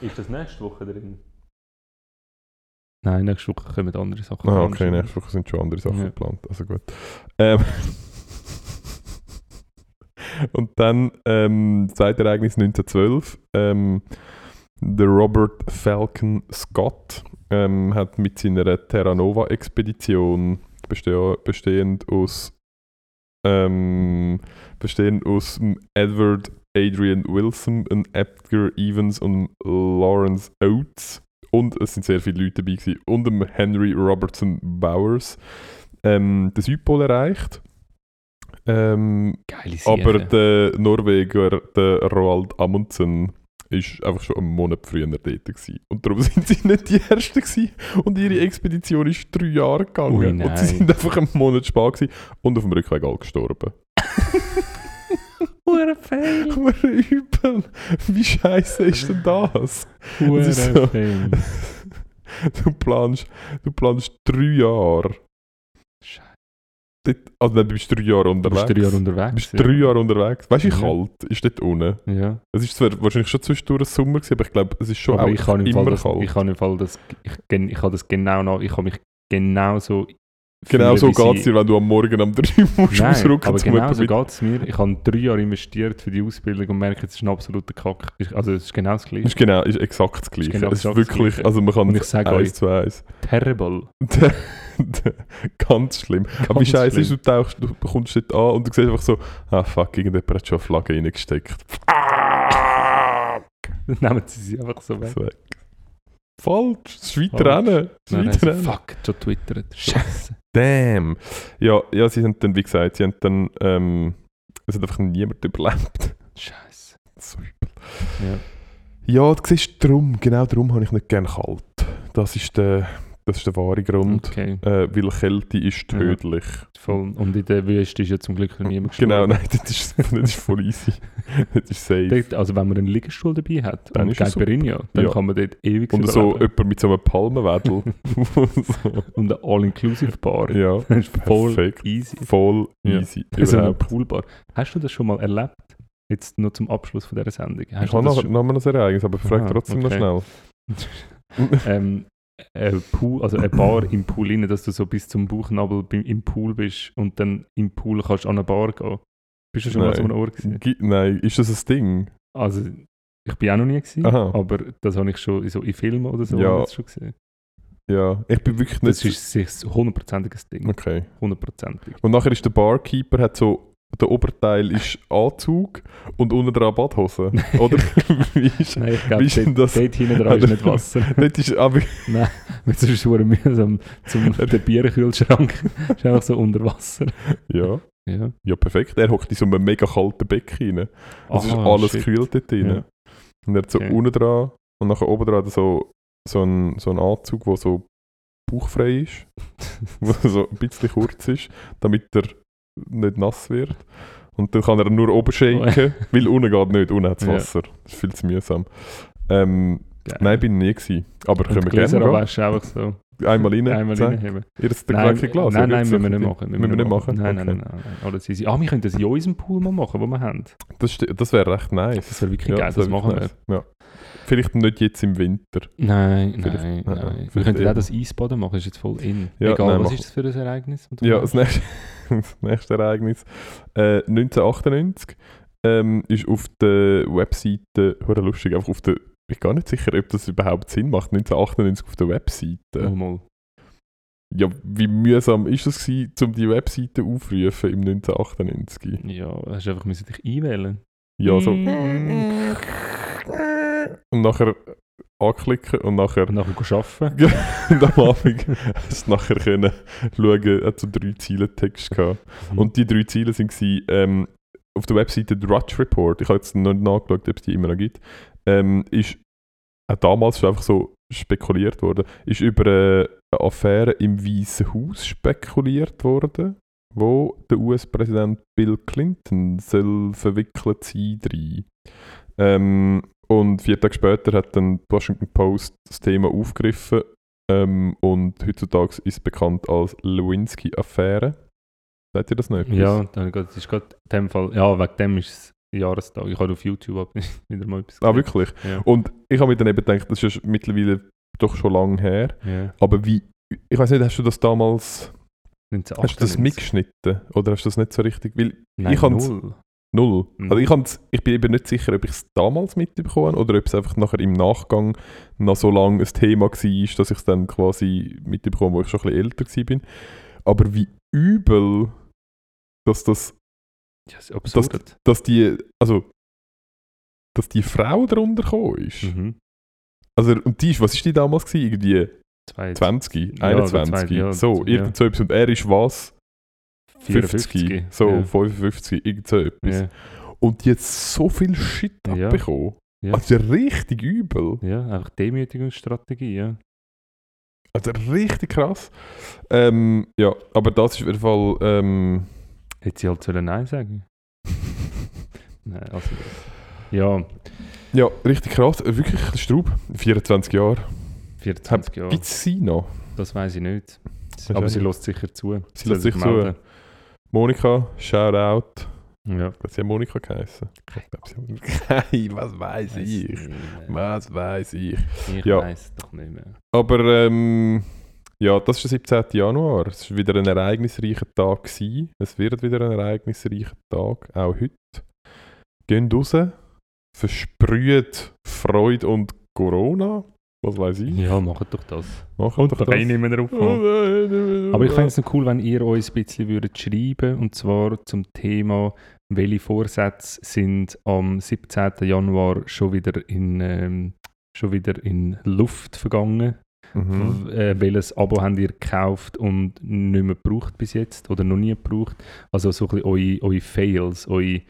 ist das nächste Woche drin? Nein, nächste Woche kommen andere Sachen. Ah, okay, nächste Woche sind schon andere Sachen Ja. geplant. Also gut. Ähm, [LAUGHS] und dann, ähm, zweites Ereignis 1912. Ähm, der Robert Falcon Scott ähm, hat mit seiner Terra Nova-Expedition beste bestehend aus ähm, bestehend aus Edward Adrian Wilson, Edgar Evans und Lawrence Oates und es sind sehr viele Leute dabei gewesen, und dem Henry Robertson Bowers ähm, den Südpol erreicht. Ähm, Geile Sache. aber der Norweger, der Roald Amundsen, ist einfach schon einen Monat früher dort gewesen. Und darum [LAUGHS] sind sie nicht die Ersten gewesen. Und ihre Expedition ist drei Jahre gegangen. Ui, und sie sind einfach einen Monat spät gewesen und auf dem Rückweg alle gestorben. Hure Fail. [LAUGHS] Hure übel. Wie scheiße ist denn das? Hure so- Fail. [LAUGHS] Du planst, du planst drei Jahre. Dort, also nein, du bist drei Jahre Du unterwegs. bist drei Jahre unterwegs. Du bist ja. drei Jahre unterwegs. Weißt du, wie Ja. kalt ist dort unten? Ja. Es ist zwar wahrscheinlich schon zwischendurch ein Sommer gewesen, aber ich glaube, es ist schon aber auch ich kann im Fall immer das, kalt. ich kann im Fall das, ich, gen- ich habe das genau noch, ich habe mich genauso genau so geht es dir, wenn du am Morgen am 3 [LAUGHS] musst Nein, ausrücken aber genau so geht es mir. Ich habe drei Jahre investiert für die Ausbildung und merke, es ist ein absoluter Kack. Also es ist genau das Gleiche. ist genau, ist exakt das Gleiche. genau es ist wirklich, Gleiche. also man kann Und ich sage eins euch- zu eins. Terrible. [LAUGHS] Ganz schlimm. aber wie Ganz scheiße ist, du tauchst, du kommst dort an und du siehst einfach so, ah fuck, irgendjemand hat schon eine Flagge reingesteckt. [LAUGHS] Dann nehmen sie sie einfach so weg. Das weg. Falsch, es ist weiter haben weiter sie, rennen. fuck, schon twittert. Scheiße. Damn. Ja, ja, sie haben dann, wie gesagt, sie haben dann, ähm, es hat einfach niemand überlebt. Scheiße. So übel. Ja. Ja, du siehst, drum, genau darum habe ich nicht gerne kalt. Das ist der, Das ist der wahre Grund. Okay, Äh, weil Kälte ist tödlich. voll. Und in der Wüste ist ja zum Glück noch niemand gestorben. Genau, nein, das ist, [LAUGHS] das ist voll easy. Das ist safe. Also wenn man einen Liegestuhl dabei hat Dann und ist es Caipirinha, dann Ja. kann man dort ewig Und so überleben. jemand mit so einem Palmenwedel. so. [LAUGHS] [LAUGHS] Und eine All-Inclusive-Bar. Ja, Das ist voll perfekt. easy. Voll Ja. easy. So eine. Poolbar. Hast du das schon mal erlebt? Jetzt nur zum Abschluss von dieser Sendung. Hast Ich habe noch, noch mal ein Ereignis, aber frag trotzdem okay. noch schnell. ähm, ein Pool, also eine Bar im Pool rein, dass du so bis zum Bauchnabel im Pool bist und dann im Pool kannst an eine Bar gehen. Bist du schon mal Nein. so einem Ort gewesen? Nein, ist das ein Ding? Also, ich bin auch noch nie gewesen, Aha. aber das habe ich schon so in Filmen oder so Ja. schon gesehen. Ja, ich bin wirklich nicht. Das ist sich hundertprozentiges Ding. okay. Hundertprozentig. Und nachher ist der Barkeeper hat so der Oberteil ist Anzug und unten dran Badhose. [LAUGHS] Oder wie ist Nein, ich Wie glaube, dort, das? dort hinten dran ist nicht [LAUGHS] Wasser. [LAUGHS] Dort ist aber Nein, weil sonst ist es verdammt mühsam. Zum, der Bierkühlschrank ist einfach so unter Wasser. ja, Ja. ja perfekt. Er hockt in so einem mega kalten Becken rein. Es ist Aha, alles shit. gekühlt dort drin. Ja. Und er hat so Okay. unten dran und nachher oben dran so, so ein, so ein Anzug, der so bauchfrei ist, der so ein bisschen kurz ist, damit er nicht nass wird. Und dann kann er nur oben shaken, [LAUGHS] weil unten geht nicht, unten hat Ja. Wasser. Das ist viel zu mühsam. Ähm, Geil. nein, bin ich nie gewesen. Aber können wir gerne abwaschen einfach so. Einmal rein, Einmal reinheben. Ihr das Nein, gleiche Glas? nein, oder? nein, müssen wir nicht machen. Müssen wir nicht machen? Nein, nein, nein, nein. Alles easy. Ah, wir können das in unserem Pool mal machen, den wir haben. Das, das wäre recht nice. Das wäre wirklich Ja, geil, das machen wir. Ja. Vielleicht nicht jetzt im Winter. Nein, nein, nein, nein. Wir könnten auch das Eisbaden machen, das ist jetzt voll in. Ja, Egal, nein, was ist das für ein Ereignis? das Ja, das nächste, [LAUGHS] das nächste Ereignis. Äh, 1998 ähm, ist auf der Webseite, hure lustig, einfach auf der, ich bin gar nicht sicher, ob das überhaupt Sinn macht, 1998 auf der Webseite. Oh, mal. Ja, wie mühsam ist es gewesen, um die Webseite aufzurufen im 1998? Ja, hast du einfach müssen dich einwählen. Ja, so. Mm. Und nachher anklicken und nachher Und nachher arbeiten. und [LAUGHS] am Abend hast du nachher können schauen, hat so drei Ziele Text gehabt. Mhm. Und die drei Ziele waren ähm, auf der Webseite The Rutsch Report, ich habe jetzt noch nicht nachgeschaut, ob es die immer noch gibt, ähm, ist auch damals schon einfach so spekuliert worden, ist über eine Affäre im Weißen Haus spekuliert worden, wo der US-Präsident Bill Clinton soll verwickelt sein drin. Ähm, und vier Tage später hat dann die Washington Post das Thema aufgegriffen ähm, und heutzutage ist es bekannt als Lewinsky-Affäre. Seht ihr das nicht? Ja, dann geht- das ist gerade in dem Fall, ja, wegen dem ist es Jahrestag. Ich habe auf YouTube [LAUGHS] wieder mal etwas Ah, gesehen. wirklich? Ja. Und ich habe mir dann eben gedacht, das ist ja mittlerweile doch schon lange her. ja. Aber wie, ich weiß nicht, hast du das damals, hast du das 1998. mitgeschnitten? Oder hast du das nicht so richtig? Weil Nein, ich null. Null. Mhm. Also ich, ich bin eben nicht sicher, ob ich es damals mitbekommen habe oder ob es einfach nachher im Nachgang noch so lange ein Thema war, dass ich es dann quasi mitbekommen wo ich schon ein bisschen älter war. Aber wie übel, dass das Ja, das ist absurd. dass die, also, dass die Frau darunter gekommen ist. Mhm. Also, und die ist, was ist die damals gewesen? Irgendwie Zwei- 20, Ja, 21, oder zwei- ja, so, ja. irgend so etwas. Und er ist was? 50, 54. so Ja. 55, irgend so etwas. Ja. Und die hat so viel Shit Ja. abbekommen. Ja. Also richtig übel. ja, einfach Demütigungsstrategie, ja. Also richtig krass. Ähm, ja, aber das ist auf jeden Fall, ähm, Hätte sie halt sollen Nein sagen [LAUGHS] Nein, also. Ja, ja, richtig krass. Wirklich Straub. 24 Jahre. 24 Jahre. Gibt es sie noch? Das weiß ich nicht. Aber sie lässt sicher zu. Sie lässt soll sich melden. Monika, shout out. Ja. Ich glaube, sie hat Monika geheißen. Ich. Hey, was weiß ich? mehr. Was weiß ich? Ich Ja. weiß doch nicht mehr. Aber ähm, ja, das ist der 17. Januar. Es war wieder ein ereignisreicher Tag. Gewesen. Es wird wieder ein ereignisreicher Tag, auch heute. Geht raus, versprüht Freude und Corona. Was weiß ich? Ja, macht doch das. Macht Kommt doch nicht mehr drauf Oh Aber ich fände es noch cool, wenn ihr uns ein bisschen würdet schreiben und zwar zum Thema, welche Vorsätze sind am 17. Januar schon wieder in, ähm, schon wieder in Luft vergangen. Mhm. Äh, welches Abo habt ihr gekauft und nicht mehr gebraucht bis jetzt oder noch nie gebraucht? Also so ein bisschen eure, eure Fails, eure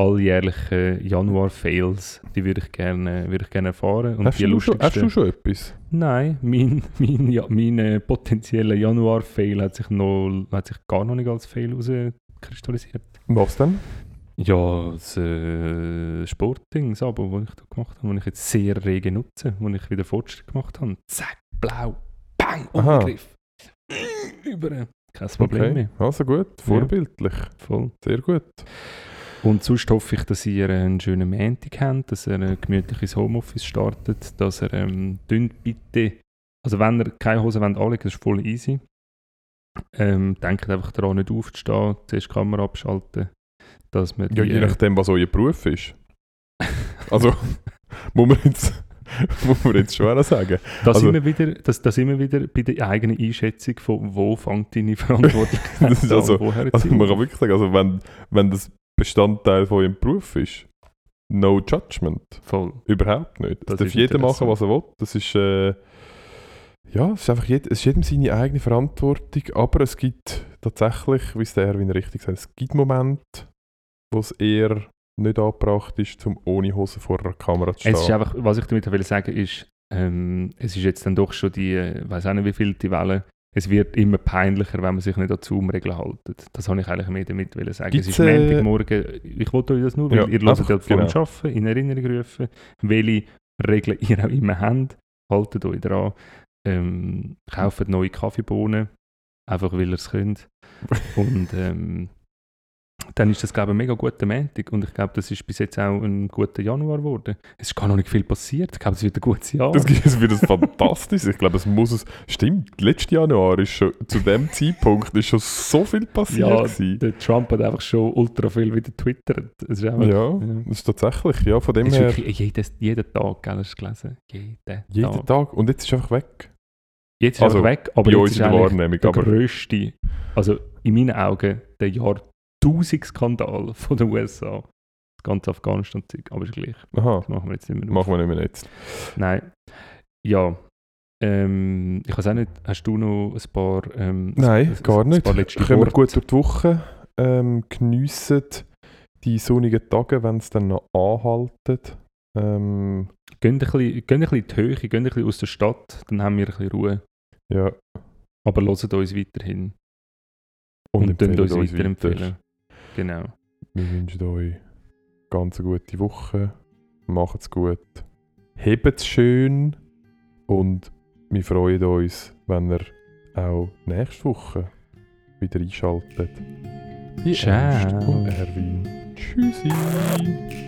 alljährlichen Januar-Fails, die würde ich gerne, würde ich gerne erfahren. Und Hast die du, schon, hast du schon etwas? Nein, mein, mein, ja, mein äh, potenzieller Januar-Fail hat sich, noch, hat sich gar noch nicht als Fail herauskristallisiert. Was denn? Ja, das äh, Sportding, das ich da gemacht habe, das ich jetzt sehr rege nutze, wo ich wieder Fortschritt gemacht habe. Zack, blau, bang. Umgriff. Über. Kein Problem Okay, mehr. also gut, vorbildlich. Voll. Sehr gut. Und sonst hoffe ich, dass ihr einen schönen Montag habt, dass ihr ein gemütliches Homeoffice startet, dass ihr ähm, bitte, also wenn ihr keine Hose wollt anlegen das ist voll easy. Ähm, denkt einfach daran, nicht aufzustehen, zuerst die Kamera abschalten, dass man Ja, je äh, nachdem, was euer Beruf ist. [LAUGHS] Also, muss man jetzt, [LAUGHS] muss man jetzt schon sagen. Da Also- sind wir wieder, das, sind wir wieder bei der eigenen Einschätzung von wo fängt deine Verantwortlichkeit [LAUGHS] ist an, also- wo hört Also, man kann wirklich sagen, also wenn, wenn das Bestandteil von eurem Beruf ist, no judgment. Voll. Überhaupt nicht. Das, Das darf jeder machen, was er will. Das ist, äh, ja, es ist einfach jed, es ist jedem seine eigene Verantwortung, aber es gibt tatsächlich, wie es der Erwin richtig sagt, es gibt Momente, wo es eher nicht angebracht ist, um ohne Hose vor einer Kamera zu stehen. Es ist einfach, was ich damit will sagen ist, ähm, es ist jetzt dann doch schon die, ich weiß auch nicht wie viel die Welle, es wird immer peinlicher, wenn man sich nicht an Zoom-Regeln hält. Das habe ich eigentlich mehr damit sagen. Gibt's, es ist äh, Montagmorgen, ich wollte euch das nur, weil Ja, ihr hört einfach, ja vor dem genau. Arbeiten in Erinnerung rufen, welche Regeln [LAUGHS] ihr auch immer habt, haltet euch dran, ähm, kauft neue Kaffeebohnen, einfach weil ihr es könnt. Und ähm, dann ist das, glaube ich, ein mega guter Montag. Und ich glaube, das ist bis jetzt auch ein guter Januar geworden. Es ist gar noch nicht viel passiert. Ich glaube, es wird ein gutes Jahr. Das gibt es wieder fantastisch. Ich glaube, es muss es. Stimmt, letztes Januar ist schon zu dem Zeitpunkt ist schon so viel passiert. ja, gewesen. der Trump hat einfach schon ultra viel wieder twittert. Es ist einfach, ja, ja. das ist tatsächlich, ja, von dem Es ist her wirklich jedes, jeden Tag, gell, hast du gelesen? Jeden, jeden Tag. Tag. Und jetzt ist er einfach weg. Jetzt ist Also, er weg, aber jetzt ist der der grösste, also in meinen Augen, der Jahrtausend-Skandal von den USA. Das ganze Afghanistan-Zeug, aber ist gleich. aha, Das machen wir jetzt nicht mehr. machen wir nicht mehr jetzt. Nein. Ja. Ähm, ich weiß auch nicht, hast du noch ein paar. Ähm, Nein, ein, gar ein nicht. paar letzte Kommen wir gut durch die Woche. Ähm, geniessen die sonnigen Tage, wenn es dann noch anhalten. Ähm, Gehen ein bisschen, gehen ein bisschen in die Höhe, gehen ein bisschen aus der Stadt, dann haben wir ein bisschen Ruhe. ja, Aber hört uns weiterhin. und, Und, und uns empfehlen weiterempfehlen. Genau. Wir wünschen euch ganz eine gute Woche. Macht's gut. Hebt's schön. Und wir freuen uns, wenn ihr auch nächste Woche wieder einschaltet. Ciao. Ernst und Erwin. Tschüssi.